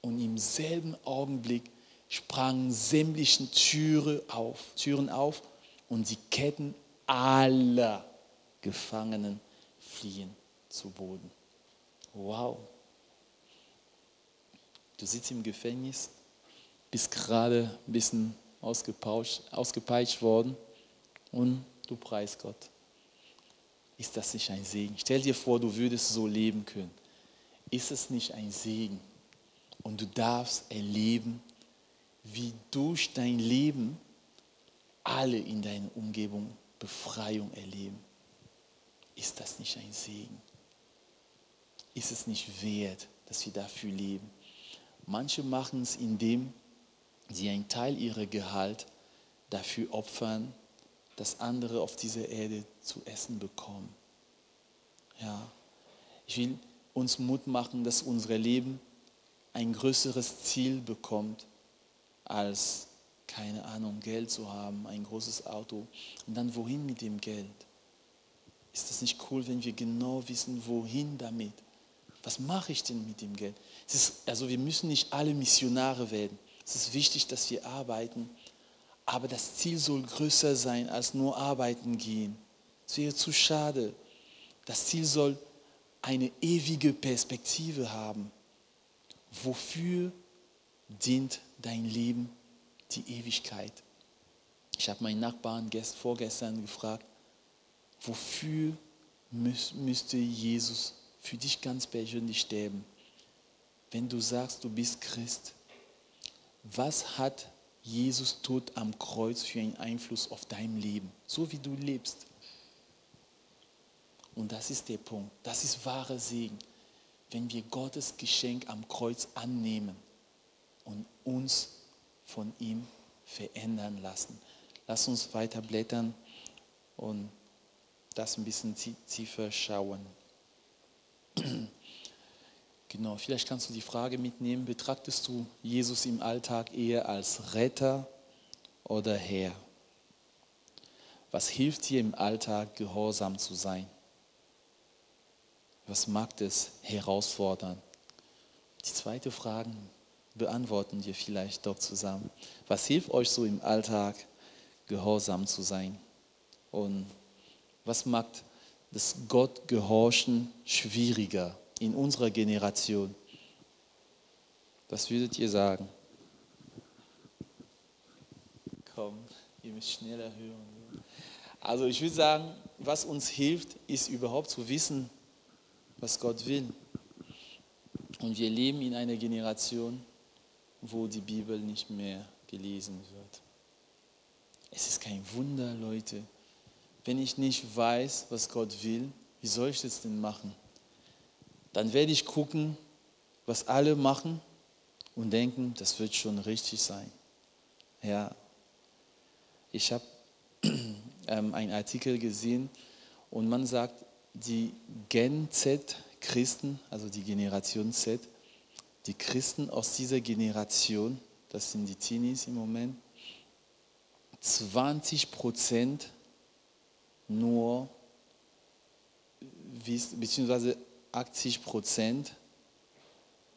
Und im selben Augenblick sprangen sämtliche Türe auf, Türen auf und die Ketten aller Gefangenen fliehen zu Boden. Wow. Du sitzt im Gefängnis, bist gerade ein bisschen ausgepeitscht worden und du preist Gott. Ist das nicht ein Segen? Stell dir vor, du würdest so leben können. Ist es nicht ein Segen? Und du darfst erleben, wie durch dein Leben alle in deiner Umgebung Befreiung erleben. Ist das nicht ein Segen? Ist es nicht wert, dass wir dafür leben? Manche machen es, indem sie einen Teil ihrer Gehalt dafür opfern, dass andere auf dieser Erde zu essen bekommen. Ja, ich will uns Mut machen, dass unser Leben ein größeres Ziel bekommt, als, keine Ahnung, Geld zu haben, ein großes Auto. Und dann wohin mit dem Geld? Ist das nicht cool, wenn wir genau wissen, wohin damit? Was mache ich denn mit dem Geld? Ist, also wir müssen nicht alle Missionare werden. Es ist wichtig, dass wir arbeiten, aber das Ziel soll größer sein als nur arbeiten gehen. Es wäre zu schade. Das Ziel soll eine ewige Perspektive haben. Wofür dient dein Leben die Ewigkeit? Ich habe meinen Nachbarn vorgestern gefragt, wofür müsste Jesus für dich ganz persönlich sterben? Wenn du sagst, du bist Christ, was hat Jesus Tod am Kreuz für einen Einfluss auf dein Leben, so wie du lebst? Und das ist der Punkt. Das ist wahre Segen, wenn wir Gottes Geschenk am Kreuz annehmen und uns von ihm verändern lassen. Lass uns weiter blättern und das ein bisschen tiefer schauen. Genau, vielleicht kannst du die Frage mitnehmen, betrachtest du Jesus im Alltag eher als Retter oder Herr? Was hilft dir im Alltag, gehorsam zu sein? Was mag es herausfordern? Die zweite Frage beantworten wir vielleicht doch zusammen. Was hilft euch so im Alltag, gehorsam zu sein? Und was macht das Gottgehorchen schwieriger? in unserer Generation. Was würdet ihr sagen? Komm, ihr müsst schneller hören. Also ich würde sagen, was uns hilft, ist überhaupt zu wissen, was Gott will. Und wir leben in einer Generation, wo die Bibel nicht mehr gelesen wird. Es ist kein Wunder, Leute. Wenn ich nicht weiß, was Gott will, wie soll ich das denn machen? dann werde ich gucken, was alle machen und denken, das wird schon richtig sein. Ja, ich habe ähm, einen Artikel gesehen und man sagt, die Gen Z Christen, also die Generation Z, die Christen aus dieser Generation, das sind die Teenies im Moment, 20 Prozent nur, beziehungsweise 80 Prozent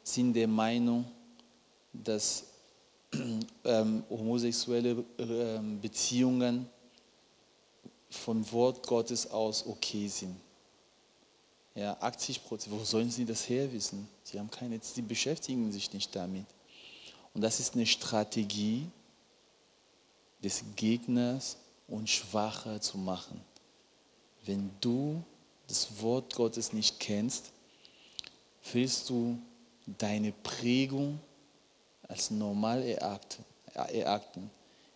sind der Meinung, dass ähm, homosexuelle ähm, Beziehungen von Wort Gottes aus okay sind. Ja, 80 Prozent. Wo sollen sie das herwissen? Sie haben keine, sie beschäftigen sich nicht damit. Und das ist eine Strategie des Gegners, uns schwacher zu machen. Wenn du das Wort Gottes nicht kennst, willst du deine Prägung als normal erachten.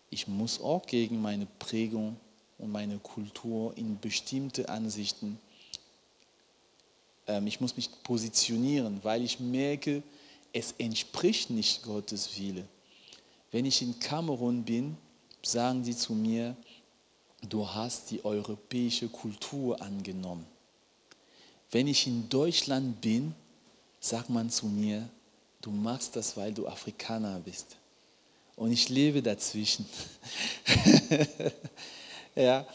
Ich muss auch gegen meine Prägung und meine Kultur in bestimmte Ansichten, ähm, ich muss mich positionieren, weil ich merke, es entspricht nicht Gottes Wille. Wenn ich in Kamerun bin, sagen sie zu mir, du hast die europäische Kultur angenommen. Wenn ich in Deutschland bin, sagt man zu mir, du machst das, weil du Afrikaner bist. Und ich lebe dazwischen. ja.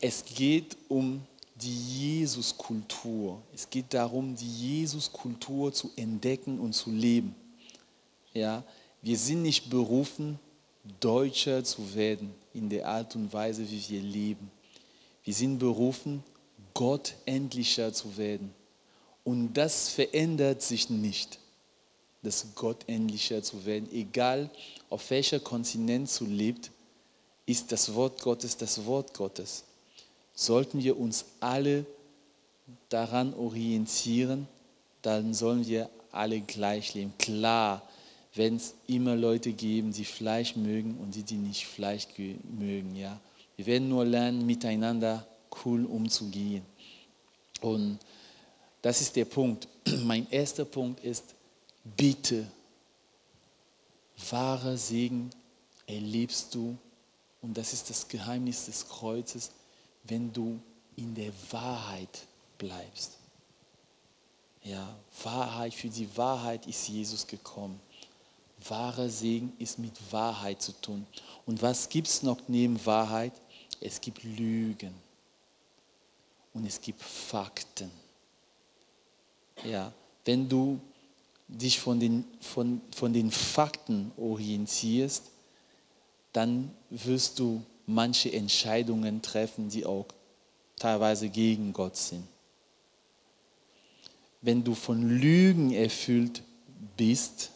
es geht um die Jesuskultur. Es geht darum, die Jesuskultur zu entdecken und zu leben. Ja, wir sind nicht berufen, Deutscher zu werden in der Art und Weise, wie wir leben. Wir sind berufen, Gott endlicher zu werden. Und das verändert sich nicht, das Gott endlicher zu werden. Egal, auf welcher Kontinent du lebst, ist das Wort Gottes das Wort Gottes. Sollten wir uns alle daran orientieren, dann sollen wir alle gleich leben. Klar, wenn es immer Leute geben, die Fleisch mögen und die, die nicht Fleisch mögen. Ja. Wir werden nur lernen, miteinander cool umzugehen. Und das ist der Punkt. Mein erster Punkt ist, bitte, wahrer Segen erlebst du, und das ist das Geheimnis des Kreuzes, wenn du in der Wahrheit bleibst. Ja, Wahrheit, für die Wahrheit ist Jesus gekommen. Wahrer Segen ist mit Wahrheit zu tun. Und was gibt es noch neben Wahrheit? Es gibt Lügen und es gibt Fakten. Ja, wenn du dich von den, von, von den Fakten orientierst, dann wirst du manche Entscheidungen treffen, die auch teilweise gegen Gott sind. Wenn du von Lügen erfüllt bist,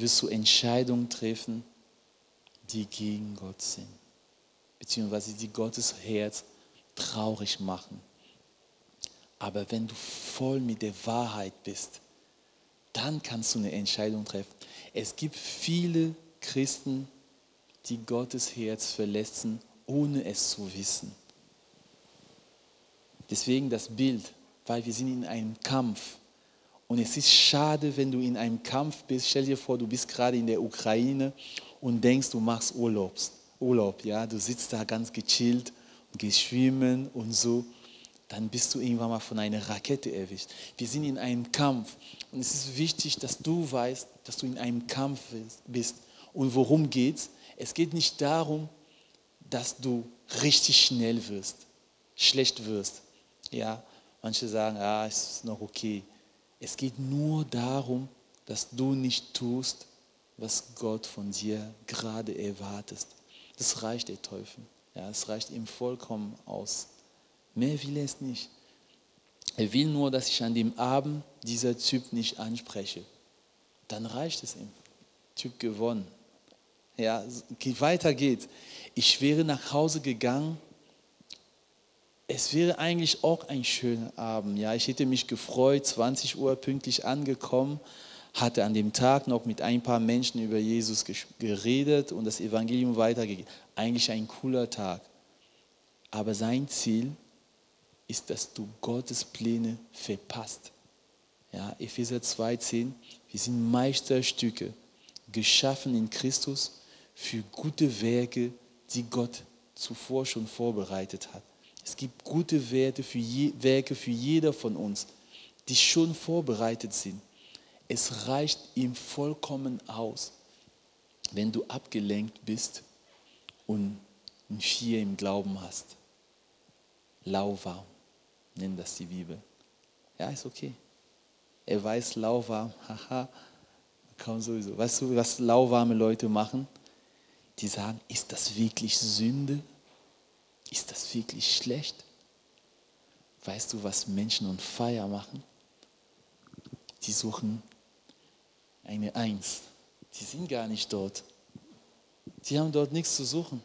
wirst du Entscheidungen treffen, die gegen Gott sind, beziehungsweise die Gottes Herz traurig machen. Aber wenn du voll mit der Wahrheit bist, dann kannst du eine Entscheidung treffen. Es gibt viele Christen, die Gottes Herz verletzen, ohne es zu wissen. Deswegen das Bild, weil wir sind in einem Kampf. Und es ist schade, wenn du in einem Kampf bist. Stell dir vor, du bist gerade in der Ukraine und denkst, du machst Urlaubs, Urlaub. Ja? Du sitzt da ganz gechillt und gehst schwimmen und so. Dann bist du irgendwann mal von einer Rakete erwischt. Wir sind in einem Kampf. Und es ist wichtig, dass du weißt, dass du in einem Kampf bist. Und worum geht's? Es geht nicht darum, dass du richtig schnell wirst, schlecht wirst. Ja, manche sagen, es ist noch okay. Es geht nur darum, dass du nicht tust, was Gott von dir gerade erwartet. Das reicht der Teufel. Ja, es reicht ihm vollkommen aus. Mehr will er es nicht. Er will nur, dass ich an dem Abend dieser Typ nicht anspreche. Dann reicht es ihm. Typ gewonnen. Ja, weiter geht's. Ich wäre nach Hause gegangen. Es wäre eigentlich auch ein schöner Abend. Ja, ich hätte mich gefreut, 20 Uhr pünktlich angekommen, hatte an dem Tag noch mit ein paar Menschen über Jesus geredet und das Evangelium weitergegeben. Eigentlich ein cooler Tag. Aber sein Ziel ist, dass du Gottes Pläne verpasst. Ja, Epheser 2,10, wir sind Meisterstücke, geschaffen in Christus für gute Werke, die Gott zuvor schon vorbereitet hat. Es gibt gute Werte für je, Werke für jeder von uns, die schon vorbereitet sind. Es reicht ihm vollkommen aus, wenn du abgelenkt bist und ein Vier im Glauben hast. Lauwarm, nennt das die Bibel. Ja, ist okay. Er weiß lauwarm, haha, kaum sowieso. Weißt du, was lauwarme Leute machen? die sagen, ist das wirklich Sünde? Ist das wirklich schlecht? Weißt du, was Menschen und Feier machen? Die suchen eine Eins. Die sind gar nicht dort. Die haben dort nichts zu suchen.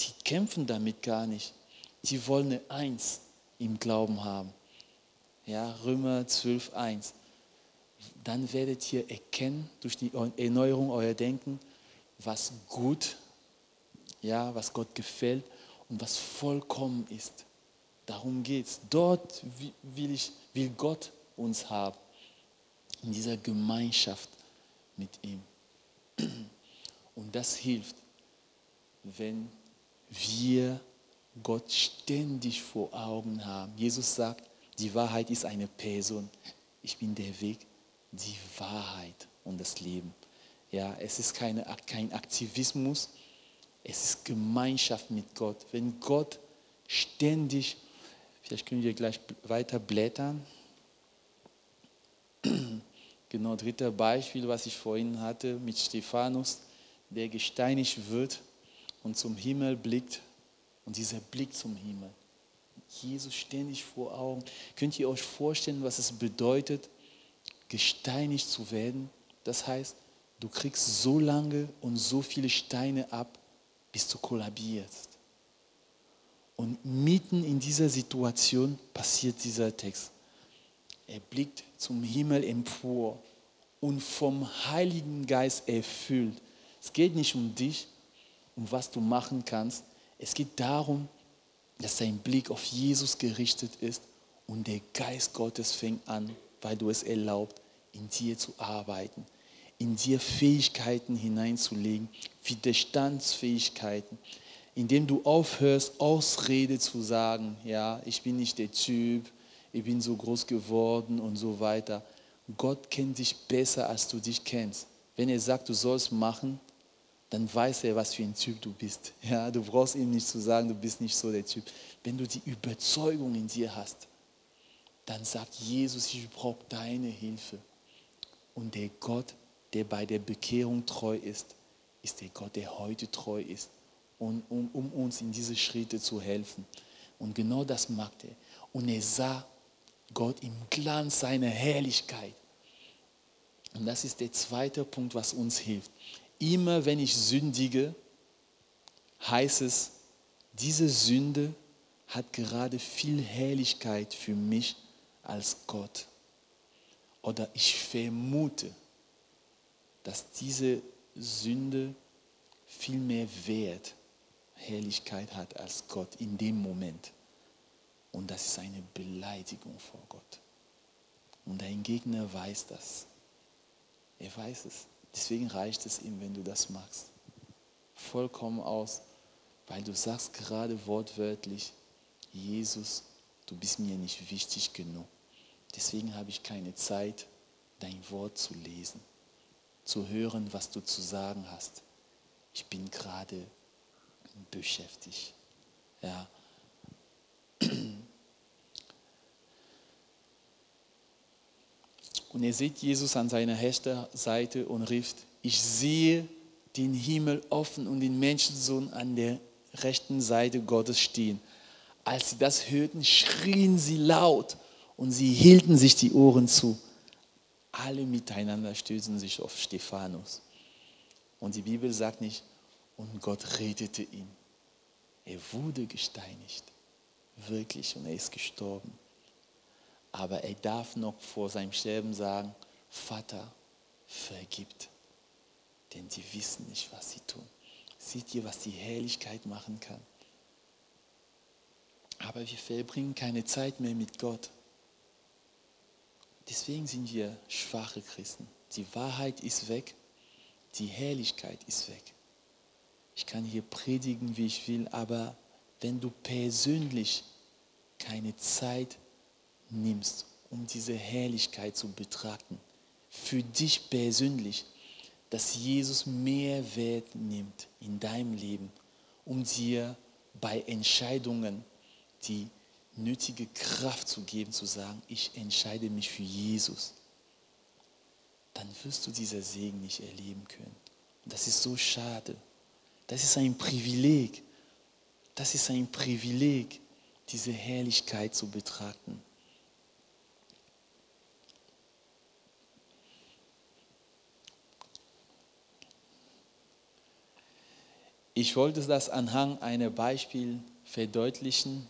Die kämpfen damit gar nicht. Die wollen eine Eins im Glauben haben. Ja, Römer 12, 1. Dann werdet ihr erkennen durch die Erneuerung euer Denken, was gut, ja, was Gott gefällt und was vollkommen ist. Darum geht es. Dort will, ich, will Gott uns haben, in dieser Gemeinschaft mit ihm. Und das hilft, wenn wir Gott ständig vor Augen haben. Jesus sagt, die Wahrheit ist eine Person. Ich bin der Weg, die Wahrheit und das Leben. Ja, es ist keine, kein Aktivismus Es ist Gemeinschaft mit Gott. Wenn Gott ständig, vielleicht können wir gleich weiter blättern. Genau, dritter Beispiel, was ich vorhin hatte mit Stephanus, der gesteinigt wird und zum Himmel blickt und dieser Blick zum Himmel. Jesus ständig vor Augen. Könnt ihr euch vorstellen, was es bedeutet, gesteinigt zu werden? Das heißt, du kriegst so lange und so viele Steine ab, bis du kollabierst. Und mitten in dieser Situation passiert dieser Text. Er blickt zum Himmel empor und vom Heiligen Geist erfüllt. Es geht nicht um dich, um was du machen kannst. Es geht darum, dass dein Blick auf Jesus gerichtet ist und der Geist Gottes fängt an, weil du es erlaubt, in dir zu arbeiten, in dir Fähigkeiten hineinzulegen, Widerstandsfähigkeiten, indem du aufhörst, Ausrede zu sagen, ja, ich bin nicht der Typ, ich bin so groß geworden und so weiter. Gott kennt dich besser, als du dich kennst. Wenn er sagt, du sollst machen, dann weiß er, was für ein Typ du bist. Ja, du brauchst ihm nicht zu sagen, du bist nicht so der Typ. Wenn du die Überzeugung in dir hast, dann sagt Jesus, ich brauche deine Hilfe. Und der Gott, der bei der Bekehrung treu ist, ist der Gott, der heute treu ist, um, um, um uns in diese Schritte zu helfen. Und genau das mag er. Und er sah Gott im Glanz seiner Herrlichkeit. Und das ist der zweite Punkt, was uns hilft. Immer wenn ich sündige, heißt es, diese Sünde hat gerade viel Herrlichkeit für mich als Gott. Oder ich vermute, dass diese Sünde viel mehr Wert, Herrlichkeit hat als Gott in dem Moment. Und das ist eine Beleidigung vor Gott. Und dein Gegner weiß das. Er weiß es. Deswegen reicht es ihm, wenn du das machst. Vollkommen aus, weil du sagst gerade wortwörtlich, Jesus, du bist mir nicht wichtig genug. Deswegen habe ich keine Zeit, dein Wort zu lesen, zu hören, was du zu sagen hast. Ich bin gerade beschäftigt. Ja. Und er sieht Jesus an seiner rechten Seite und rief, ich sehe den Himmel offen und den Menschensohn an der rechten Seite Gottes stehen. Als sie das hörten, schrien sie laut und sie hielten sich die Ohren zu. Alle miteinander stößen sich auf Stephanus. Und die Bibel sagt nicht, und Gott redete ihn. Er wurde gesteinigt, wirklich, und er ist gestorben aber er darf noch vor seinem Sterben sagen, Vater, vergibt, denn die wissen nicht, was sie tun. Seht ihr, was die Herrlichkeit machen kann? Aber wir verbringen keine Zeit mehr mit Gott. Deswegen sind wir schwache Christen. Die Wahrheit ist weg, die Herrlichkeit ist weg. Ich kann hier predigen, wie ich will, aber wenn du persönlich keine Zeit nimmst, um diese Herrlichkeit zu betrachten, für dich persönlich, dass Jesus mehr Wert nimmt in deinem Leben, um dir bei Entscheidungen die nötige Kraft zu geben, zu sagen, ich entscheide mich für Jesus, dann wirst du dieser Segen nicht erleben können. Und das ist so schade. Das ist ein Privileg. Das ist ein Privileg, diese Herrlichkeit zu betrachten. Ich wollte das anhand einer Beispiel verdeutlichen.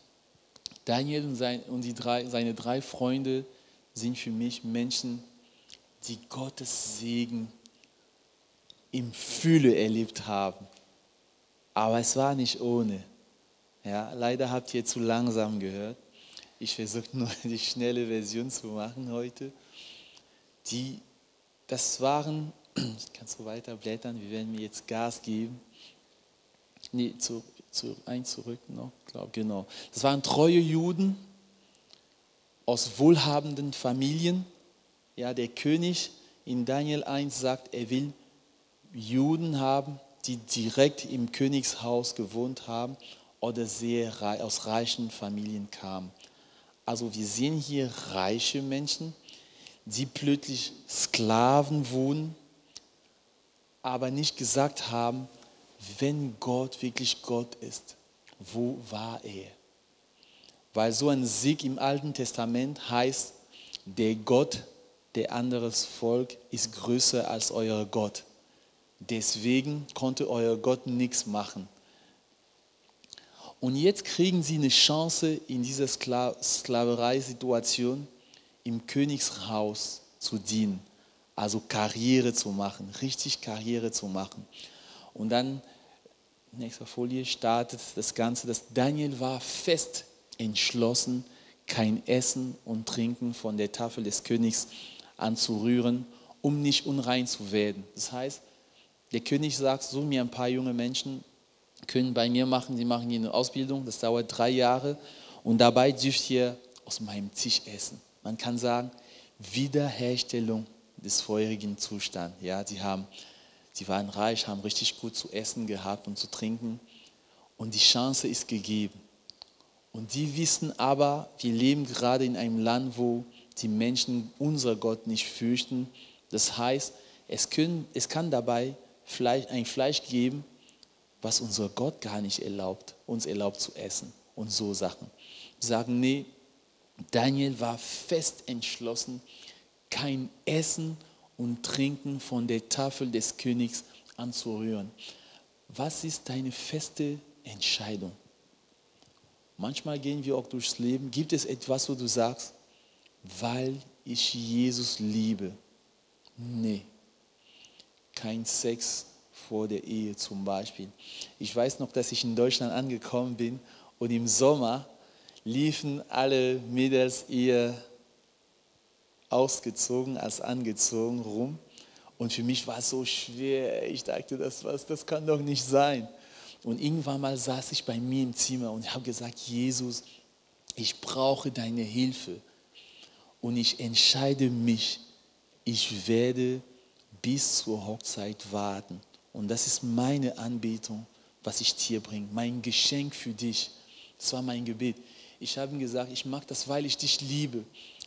Daniel und, sein, und die drei, seine drei Freunde sind für mich Menschen, die Gottes Segen im Fühle erlebt haben. Aber es war nicht ohne. Ja, leider habt ihr zu langsam gehört. Ich versuche nur die schnelle Version zu machen heute. Die, das waren, ich kann so weiter blättern, wir werden mir jetzt Gas geben nee, zu, zu, ein zurück noch, genau. Das waren treue Juden aus wohlhabenden Familien. Ja, der König in Daniel 1 sagt, er will Juden haben, die direkt im Königshaus gewohnt haben oder sehr aus reichen Familien kamen. Also wir sehen hier reiche Menschen, die plötzlich Sklaven wurden, aber nicht gesagt haben, wenn Gott wirklich Gott ist, wo war er? Weil so ein Sieg im Alten Testament heißt, der Gott der anderes Volk ist größer als euer Gott. Deswegen konnte euer Gott nichts machen. Und jetzt kriegen sie eine Chance in dieser Skla Sklaverei-Situation im Königshaus zu dienen, also Karriere zu machen, richtig Karriere zu machen. Und dann, nächste Folie, startet das Ganze, dass Daniel war fest entschlossen, kein Essen und Trinken von der Tafel des Königs anzurühren, um nicht unrein zu werden. Das heißt, der König sagt, so mir ein paar junge Menschen können bei mir machen, die machen hier eine Ausbildung, das dauert drei Jahre und dabei dürft ihr aus meinem Tisch essen. Man kann sagen, Wiederherstellung des vorherigen Zustands. Ja, sie, haben, sie waren reich, haben richtig gut zu essen gehabt und zu trinken und die Chance ist gegeben. Und die wissen aber, wir leben gerade in einem Land, wo die Menschen unser Gott nicht fürchten. Das heißt, es, können, es kann dabei Fleisch, ein Fleisch geben, was unser Gott gar nicht erlaubt, uns erlaubt zu essen und so Sachen. Wir sagen, nee, Daniel war fest entschlossen, kein Essen und Trinken von der Tafel des Königs anzurühren. Was ist deine feste Entscheidung? Manchmal gehen wir auch durchs Leben. Gibt es etwas, wo du sagst, weil ich Jesus liebe? Nee, kein Sex vor der Ehe zum Beispiel. Ich weiß noch, dass ich in Deutschland angekommen bin und im Sommer liefen alle Mädels eher ausgezogen als angezogen rum. Und für mich war es so schwer. Ich dachte, das, was, das kann doch nicht sein. Und irgendwann mal saß ich bei mir im Zimmer und habe gesagt, Jesus, ich brauche deine Hilfe. Und ich entscheide mich, ich werde bis zur Hochzeit warten. Und das ist meine Anbetung, was ich dir bringe, mein Geschenk für dich. Das war mein Gebet. Ich habe ihm gesagt, ich mag das, weil ich dich liebe.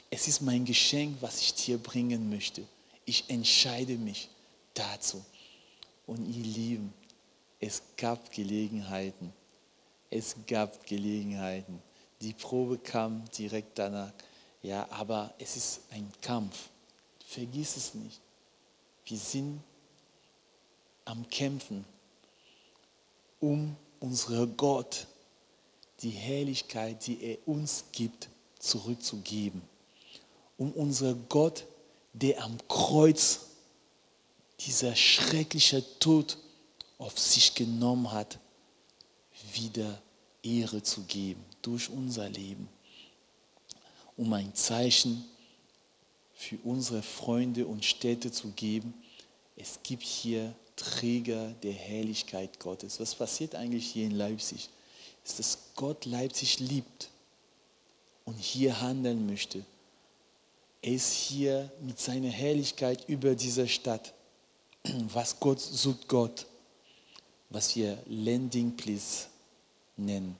Es ist mein Geschenk, was ich dir bringen möchte. Ich entscheide mich dazu. Und ihr Lieben, es gab Gelegenheiten. Es gab Gelegenheiten. Die Probe kam direkt danach. Ja, aber es ist ein Kampf. Vergiss es nicht. Wir sind am Kämpfen, um unseren Gott die Herrlichkeit, die er uns gibt, zurückzugeben. Um unseren Gott, der am Kreuz dieser schreckliche Tod auf sich genommen hat, wieder Ehre zu geben durch unser Leben, um ein Zeichen für unsere Freunde und Städte zu geben. Es gibt hier Träger der Herrlichkeit Gottes. Was passiert eigentlich hier in Leipzig? Ist, dass Gott Leipzig liebt und hier handeln möchte. Er ist hier mit seiner Herrlichkeit über dieser Stadt. Was Gott sucht Gott was wir Landing Place nennen.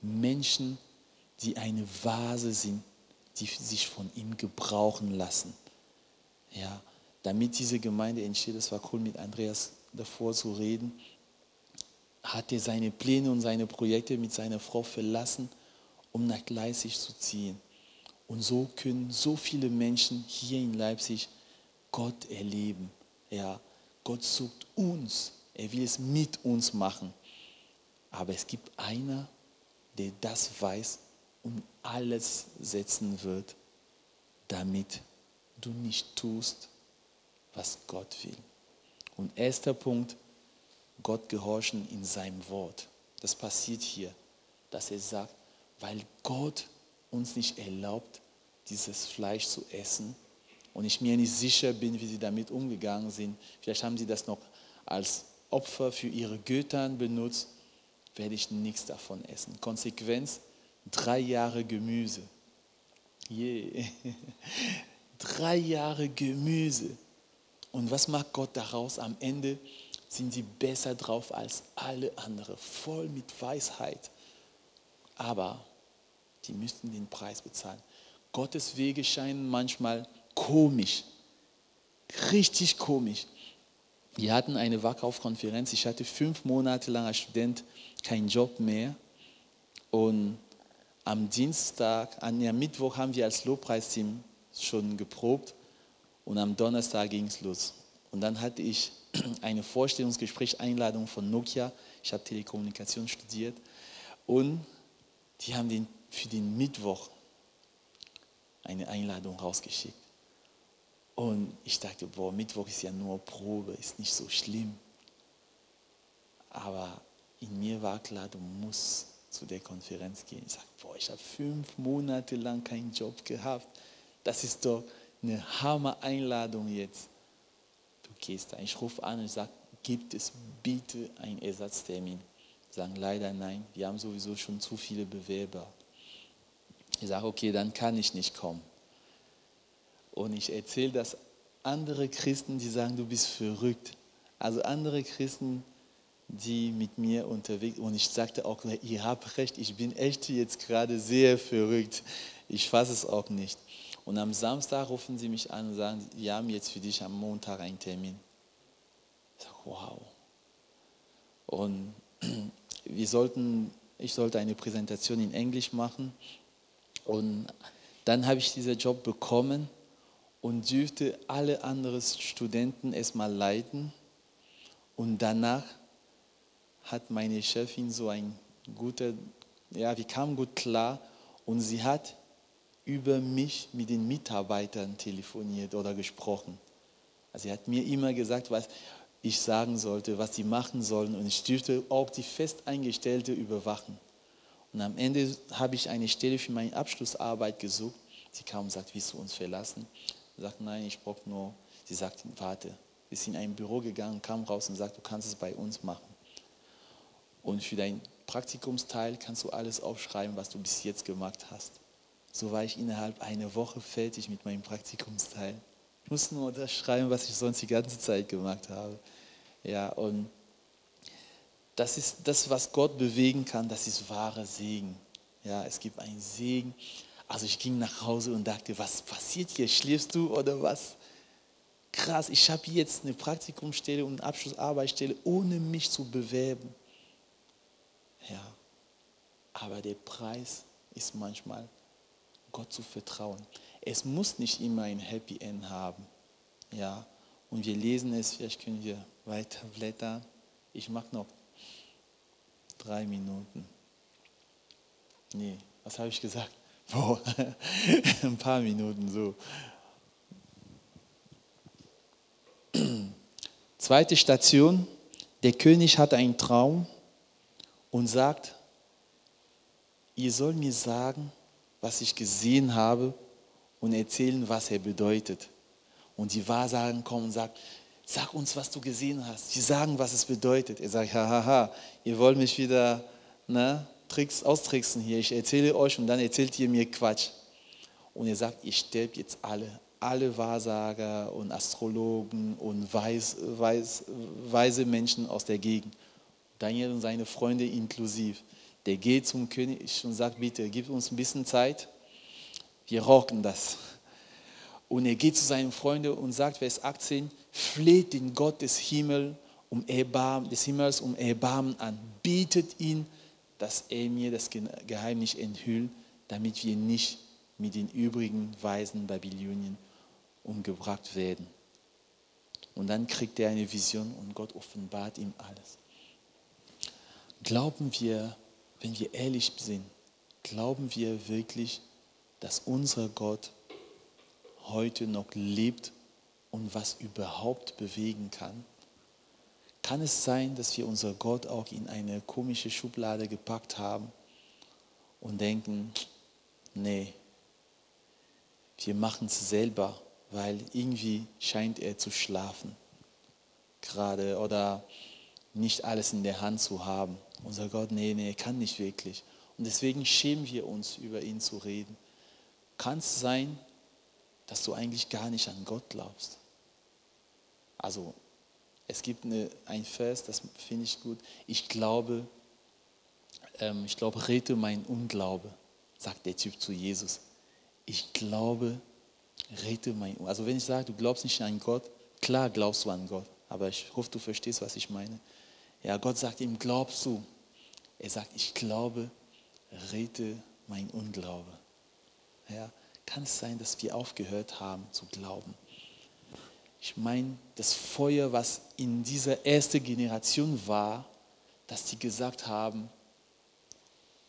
Menschen, die eine Vase sind, die sich von ihm gebrauchen lassen. Ja, damit diese Gemeinde entsteht, das war cool mit Andreas davor zu reden, hat er seine Pläne und seine Projekte mit seiner Frau verlassen, um nach Leipzig zu ziehen. Und so können so viele Menschen hier in Leipzig Gott erleben. Ja, Gott sucht uns er will es mit uns machen. Aber es gibt einer, der das weiß und alles setzen wird, damit du nicht tust, was Gott will. Und erster Punkt, Gott gehorchen in seinem Wort. Das passiert hier, dass er sagt, weil Gott uns nicht erlaubt, dieses Fleisch zu essen und ich mir nicht sicher bin, wie sie damit umgegangen sind. Vielleicht haben sie das noch als Opfer für ihre Göttern benutzt, werde ich nichts davon essen. Konsequenz, drei Jahre Gemüse. Yeah. drei Jahre Gemüse. Und was macht Gott daraus? Am Ende sind sie besser drauf als alle anderen, voll mit Weisheit. Aber die müssten den Preis bezahlen. Gottes Wege scheinen manchmal komisch, richtig komisch. Wir hatten eine Wackaufkonferenz. Ich hatte fünf Monate lang als Student keinen Job mehr. Und am Dienstag, an der Mittwoch haben wir als Lobpreisteam schon geprobt. Und am Donnerstag ging es los. Und dann hatte ich eine Vorstellungsgespräch, Einladung von Nokia. Ich habe Telekommunikation studiert. Und die haben den, für den Mittwoch eine Einladung rausgeschickt. Und ich dachte, boah, Mittwoch ist ja nur Probe, ist nicht so schlimm. Aber in mir war klar, du musst zu der Konferenz gehen. Ich sagte, boah, ich habe fünf Monate lang keinen Job gehabt. Das ist doch eine Hammer-Einladung jetzt. Du gehst da. Ich rufe an und sage, gibt es bitte einen Ersatztermin? Sagen leider nein, wir haben sowieso schon zu viele Bewerber. Ich sage, okay, dann kann ich nicht kommen. Und ich erzähle das andere Christen, die sagen, du bist verrückt. Also andere Christen, die mit mir unterwegs und ich sagte auch, ihr habt recht, ich bin echt jetzt gerade sehr verrückt. Ich fasse es auch nicht. Und am Samstag rufen sie mich an und sagen, wir haben jetzt für dich am Montag einen Termin. Ich sage, wow. Und wir sollten, ich sollte eine Präsentation in Englisch machen. Und dann habe ich diesen Job bekommen und dürfte alle anderen Studenten erstmal leiten. Und danach hat meine Chefin so ein guter, ja, wir kamen gut klar und sie hat über mich mit den Mitarbeitern telefoniert oder gesprochen. Also sie hat mir immer gesagt, was ich sagen sollte, was sie machen sollen und ich dürfte auch die Festeingestellte überwachen. Und am Ende habe ich eine Stelle für meine Abschlussarbeit gesucht. Sie kam und sagt, willst du uns verlassen? Ich sagte, nein, ich brauche nur. Sie sagte, warte. Wir sind in ein Büro gegangen, kam raus und sagte, du kannst es bei uns machen. Und für dein Praktikumsteil kannst du alles aufschreiben, was du bis jetzt gemacht hast. So war ich innerhalb einer Woche fertig mit meinem Praktikumsteil. Ich musste nur das schreiben, was ich sonst die ganze Zeit gemacht habe. Ja, und das ist das, was Gott bewegen kann, das ist wahrer Segen. Ja, es gibt einen Segen. Also ich ging nach Hause und dachte, was passiert hier? Schläfst du oder was? Krass, ich habe jetzt eine Praktikumsstelle und eine Abschlussarbeitsstelle, ohne mich zu bewerben. Ja, aber der Preis ist manchmal Gott zu vertrauen. Es muss nicht immer ein Happy End haben. Ja, und wir lesen es, vielleicht können wir weiter blättern. Ich mache noch drei Minuten. Nee, was habe ich gesagt? Boah, ein paar Minuten so. Zweite Station, der König hat einen Traum und sagt, ihr sollt mir sagen, was ich gesehen habe und erzählen, was er bedeutet. Und die Wahrsagen kommen und sagen, sag uns, was du gesehen hast. Sie sagen, was es bedeutet. Er sagt, hahaha, ihr wollt mich wieder ne, Tricks, austricksen hier. Ich erzähle euch und dann erzählt ihr mir Quatsch. Und er sagt, ihr sterbt jetzt alle. Alle Wahrsager und Astrologen und weis, weis, weise Menschen aus der Gegend. Daniel und seine Freunde inklusiv der geht zum König und sagt, bitte, gib uns ein bisschen Zeit, wir rocken das. Und er geht zu seinen Freunden und sagt, Vers 18, fleht den Gott des Himmels um Erbarmen, des Himmels um Erbarmen an, bietet ihn, dass er mir das Geheimnis enthüllt, damit wir nicht mit den übrigen Weisen Babylonien umgebracht werden. Und dann kriegt er eine Vision und Gott offenbart ihm alles. Glauben wir wenn wir ehrlich sind, glauben wir wirklich, dass unser Gott heute noch lebt und was überhaupt bewegen kann? Kann es sein, dass wir unser Gott auch in eine komische Schublade gepackt haben und denken, nee, wir machen es selber, weil irgendwie scheint er zu schlafen gerade oder nicht alles in der Hand zu haben. Unser Gott, nee, nee, kann nicht wirklich. Und deswegen schämen wir uns, über ihn zu reden. Kann es sein, dass du eigentlich gar nicht an Gott glaubst? Also Es gibt eine, ein Vers, das finde ich gut. Ich glaube, ähm, ich glaube, rette mein Unglaube, sagt der Typ zu Jesus. Ich glaube, rette mein Unglaube. Also wenn ich sage, du glaubst nicht an Gott, klar glaubst du an Gott, aber ich hoffe, du verstehst, was ich meine. Ja, Gott sagt ihm, glaubst du? Er sagt, ich glaube, rette mein Unglaube. Ja, kann es sein, dass wir aufgehört haben zu glauben? Ich meine, das Feuer, was in dieser ersten Generation war, dass die gesagt haben,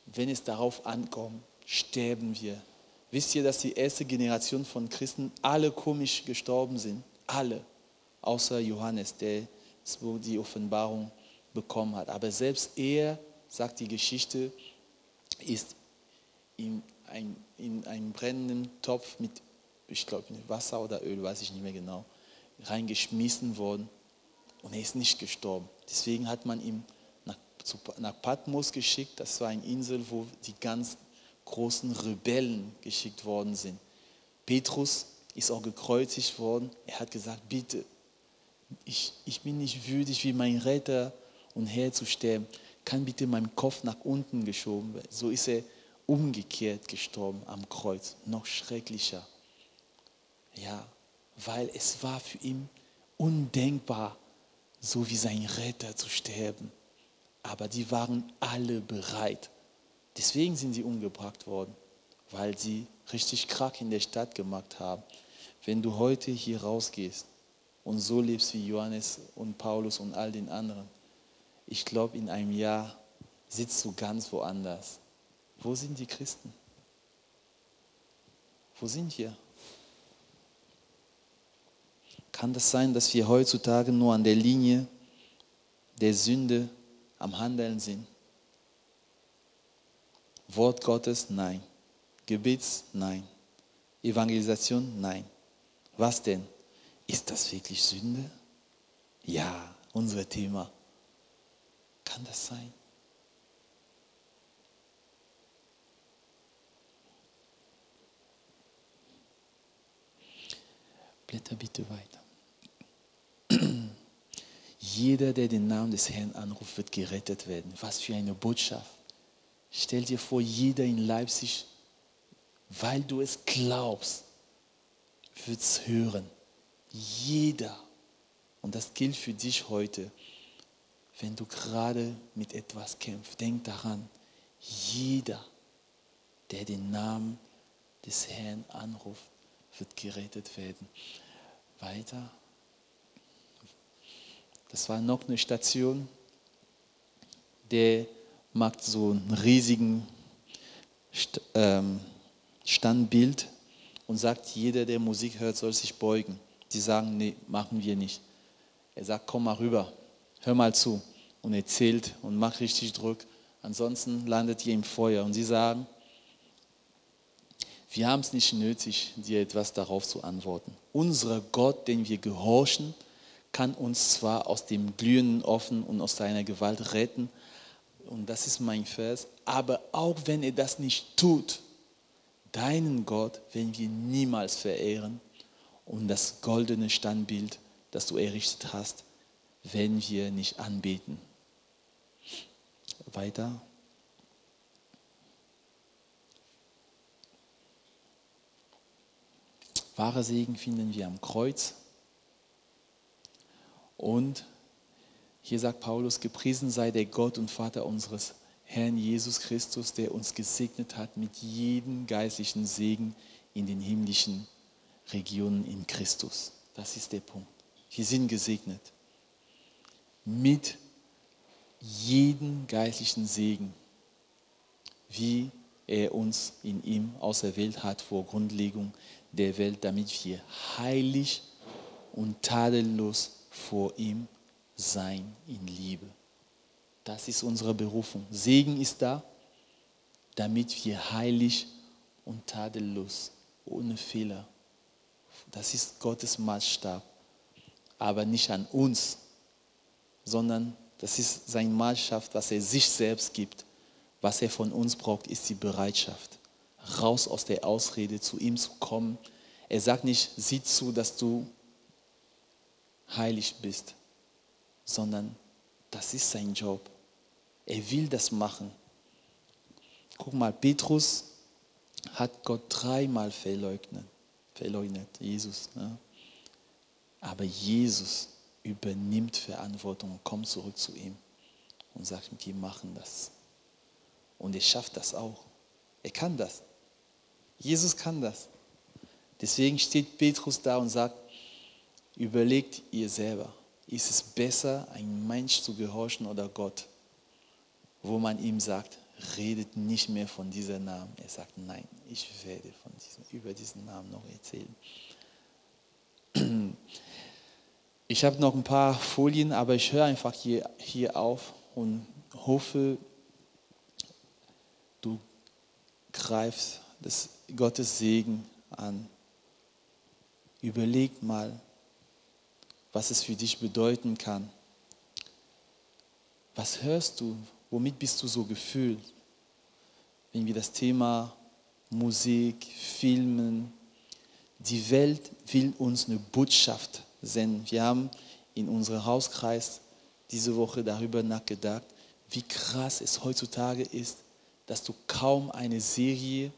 wenn es darauf ankommt, sterben wir. Wisst ihr, dass die erste Generation von Christen alle komisch gestorben sind? Alle. Außer Johannes, der die Offenbarung bekommen hat. Aber selbst er, sagt die Geschichte, ist in, ein, in einen brennenden Topf mit, ich glaube, Wasser oder Öl, weiß ich nicht mehr genau, reingeschmissen worden und er ist nicht gestorben. Deswegen hat man ihn nach, zu, nach Patmos geschickt. Das war eine Insel, wo die ganz großen Rebellen geschickt worden sind. Petrus ist auch gekreuzigt worden. Er hat gesagt, bitte, ich, ich bin nicht würdig, wie mein Retter und Herr zu sterben. Kann bitte mein Kopf nach unten geschoben werden. So ist er umgekehrt gestorben am Kreuz. Noch schrecklicher. Ja, weil es war für ihn undenkbar, so wie sein Retter zu sterben. Aber die waren alle bereit. Deswegen sind sie umgebracht worden, weil sie richtig Krach in der Stadt gemacht haben. Wenn du heute hier rausgehst und so lebst wie Johannes und Paulus und all den anderen, ich glaube, in einem Jahr sitzt du ganz woanders. Wo sind die Christen? Wo sind wir? Kann das sein, dass wir heutzutage nur an der Linie der Sünde am Handeln sind? Wort Gottes, nein. Gebets, nein. Evangelisation, nein. Was denn? Ist das wirklich Sünde? Ja, unser Thema. Kann das sein? Blätter bitte weiter. Jeder, der den Namen des Herrn anruft, wird gerettet werden. Was für eine Botschaft. Stell dir vor, jeder in Leipzig, weil du es glaubst, wird es hören. Jeder. Und das gilt für dich heute. Wenn du gerade mit etwas kämpfst, denk daran, jeder, der den Namen des Herrn anruft, wird gerettet werden. Weiter. Das war noch eine Station, der macht so einen riesigen ähm, Standbild und sagt, jeder, der Musik hört, soll sich beugen. Die sagen, nee, machen wir nicht. Er sagt, komm mal rüber, hör mal zu. Und er zählt und macht richtig Druck. Ansonsten landet ihr im Feuer. Und sie sagen, wir haben es nicht nötig, dir etwas darauf zu antworten. Unser Gott, den wir gehorchen, kann uns zwar aus dem glühenden Offen und aus seiner Gewalt retten, und das ist mein Vers, aber auch wenn er das nicht tut, deinen Gott werden wir niemals verehren und das goldene Standbild, das du errichtet hast, werden wir nicht anbeten. Weiter. Wahre Segen finden wir am Kreuz. Und hier sagt Paulus, gepriesen sei der Gott und Vater unseres Herrn Jesus Christus, der uns gesegnet hat mit jedem geistlichen Segen in den himmlischen Regionen in Christus. Das ist der Punkt. Wir sind gesegnet mit jedem geistlichen Segen, wie er uns in ihm auserwählt hat vor Grundlegung der Welt, damit wir heilig und tadellos vor ihm sein in Liebe. Das ist unsere Berufung. Segen ist da, damit wir heilig und tadellos, ohne Fehler, das ist Gottes Maßstab, aber nicht an uns, sondern das ist sein Maßstab, was er sich selbst gibt. Was er von uns braucht, ist die Bereitschaft, raus aus der Ausrede, zu ihm zu kommen. Er sagt nicht, sieh zu, dass du heilig bist, sondern das ist sein Job. Er will das machen. Guck mal, Petrus hat Gott dreimal verleugnet, verleugnet Jesus. Ne? Aber Jesus übernimmt Verantwortung und kommt zurück zu ihm und sagt, wir machen das. Und er schafft das auch. Er kann das. Jesus kann das. Deswegen steht Petrus da und sagt, überlegt ihr selber, ist es besser, ein Mensch zu gehorchen oder Gott? Wo man ihm sagt, redet nicht mehr von diesem Namen. Er sagt, nein, ich werde von diesem, über diesen Namen noch erzählen. Ich habe noch ein paar Folien, aber ich höre einfach hier, hier auf und hoffe, du greifst das Gottes Segen an. Überleg mal, was es für dich bedeuten kann. Was hörst du? Womit bist du so gefühlt? Wenn wir das Thema Musik, Filmen, die Welt will uns eine Botschaft senden. Wir haben in unserem Hauskreis diese Woche darüber nachgedacht, wie krass es heutzutage ist, dass du kaum eine Serie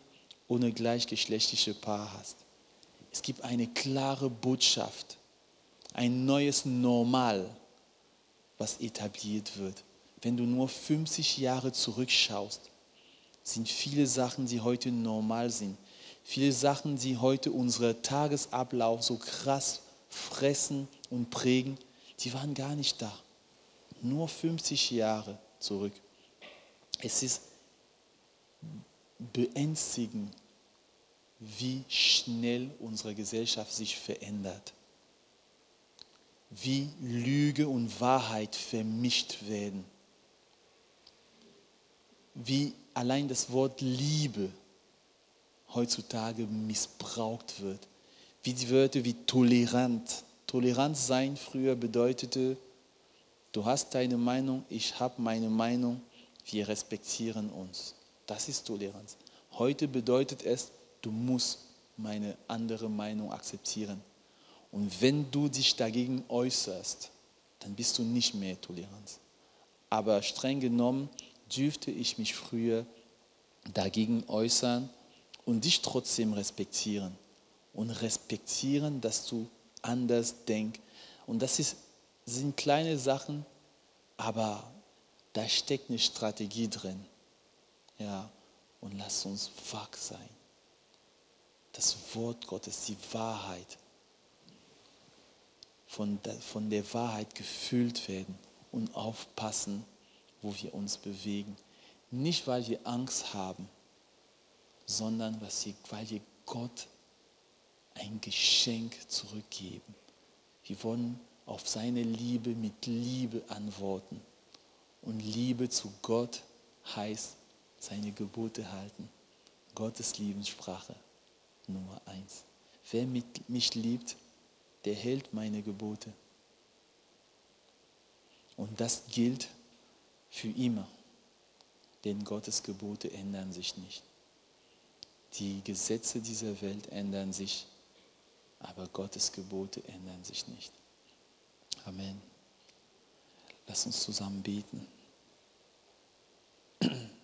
ohne gleichgeschlechtliche Paar hast. Es gibt eine klare Botschaft, ein neues Normal, was etabliert wird. Wenn du nur 50 Jahre zurückschaust, sind viele Sachen, die heute normal sind, viele Sachen, die heute unseren Tagesablauf so krass fressen und prägen, die waren gar nicht da. Nur 50 Jahre zurück. Es ist beängstigend, wie schnell unsere Gesellschaft sich verändert. Wie Lüge und Wahrheit vermischt werden. Wie allein das Wort Liebe heutzutage missbraucht wird. Wie die Wörter wie tolerant. Tolerant sein früher bedeutete, du hast deine Meinung, ich habe meine Meinung, wir respektieren uns. Das ist Toleranz. Heute bedeutet es, du musst meine andere Meinung akzeptieren. Und wenn du dich dagegen äußerst, dann bist du nicht mehr tolerant. Aber streng genommen dürfte ich mich früher dagegen äußern und dich trotzdem respektieren. Und respektieren, dass du anders denkst. Und das ist, sind kleine Sachen, aber da steckt eine Strategie drin. Ja, und lass uns wach sein. Das Wort Gottes, die Wahrheit, von der, von der Wahrheit gefüllt werden und aufpassen, wo wir uns bewegen. Nicht, weil wir Angst haben, sondern weil wir Gott ein Geschenk zurückgeben. Wir wollen auf seine Liebe mit Liebe antworten. Und Liebe zu Gott heißt seine Gebote halten. Gottes Liebenssprache Nummer eins. Wer mich liebt, der hält meine Gebote. Und das gilt für immer, denn Gottes Gebote ändern sich nicht. Die Gesetze dieser Welt ändern sich, aber Gottes Gebote ändern sich nicht. Amen. Lass uns zusammen beten.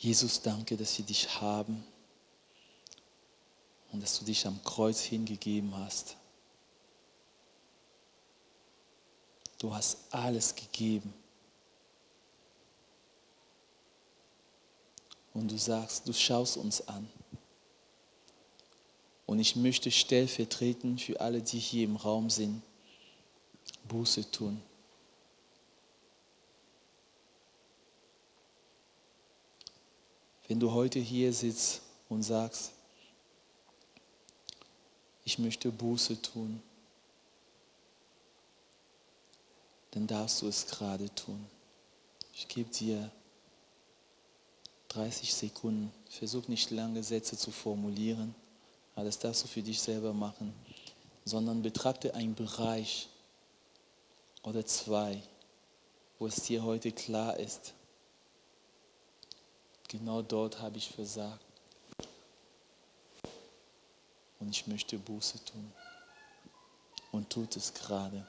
Jesus, danke, dass wir dich haben und dass du dich am Kreuz hingegeben hast. Du hast alles gegeben. Und du sagst, du schaust uns an. Und ich möchte stellvertretend für alle, die hier im Raum sind, Buße tun. Wenn du heute hier sitzt und sagst, ich möchte Buße tun, dann darfst du es gerade tun. Ich gebe dir 30 Sekunden. Versuch nicht lange Sätze zu formulieren, Aber das darfst du für dich selber machen. Sondern betrachte einen Bereich oder zwei, wo es dir heute klar ist, genau dort habe ich versagt. Und ich möchte Buße tun. Und tut es gerade.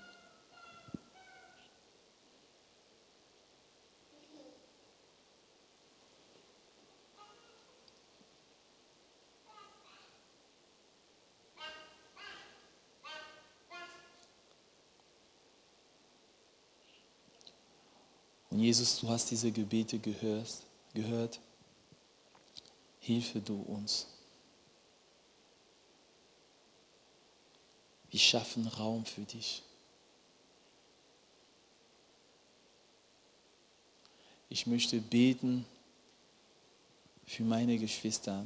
Und Jesus, du hast diese Gebete gehört, gehört. Hilfe du uns. Wir schaffen Raum für dich. Ich möchte beten für meine Geschwister,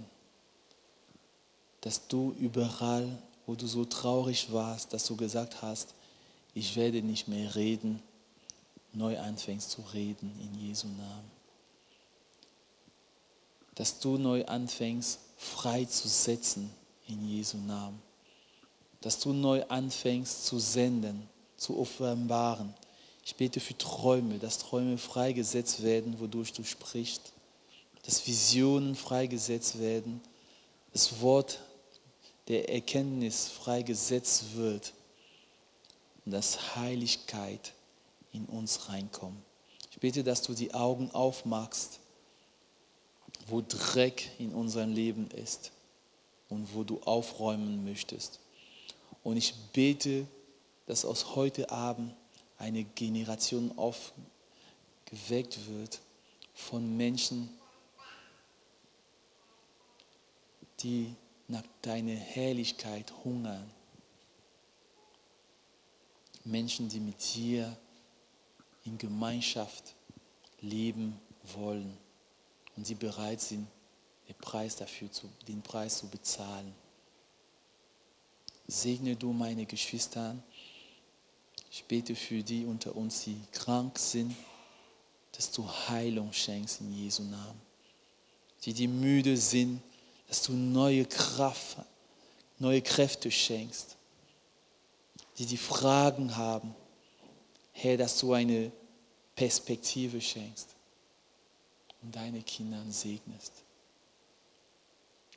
dass du überall, wo du so traurig warst, dass du gesagt hast, ich werde nicht mehr reden, neu anfängst zu reden in Jesu Namen. Dass du neu anfängst, frei zu setzen in Jesu Namen. Dass du neu anfängst zu senden, zu offenbaren. Ich bete für Träume, dass Träume freigesetzt werden, wodurch du sprichst. Dass Visionen freigesetzt werden. Das Wort der Erkenntnis freigesetzt wird. Und dass Heiligkeit in uns reinkommen. Ich bete, dass du die Augen aufmachst, wo Dreck in unserem Leben ist und wo du aufräumen möchtest. Und ich bete, dass aus heute Abend eine Generation aufgeweckt wird von Menschen, die nach deiner Herrlichkeit hungern. Menschen, die mit dir in Gemeinschaft leben wollen und sie bereit sind, den Preis dafür zu, den Preis zu bezahlen. Segne du meine Geschwister. Ich bete für die unter uns, die krank sind, dass du Heilung schenkst in Jesu Namen. Die, die müde sind, dass du neue Kraft, neue Kräfte schenkst. Die, die Fragen haben, Herr, dass du eine Perspektive schenkst und deine Kinder segnest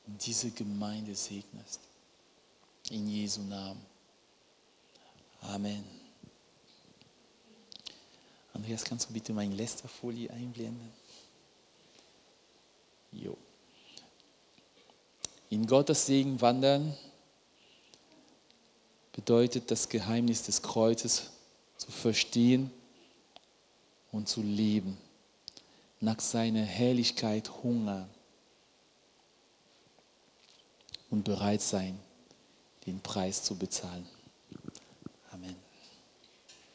und diese Gemeinde segnest. In Jesu Namen. Amen. Andreas, kannst du bitte meine Lästerfolie einblenden? Jo. In Gottes Segen wandern bedeutet das Geheimnis des Kreuzes zu verstehen und zu leben, nach seiner Herrlichkeit hungern und bereit sein, den Preis zu bezahlen.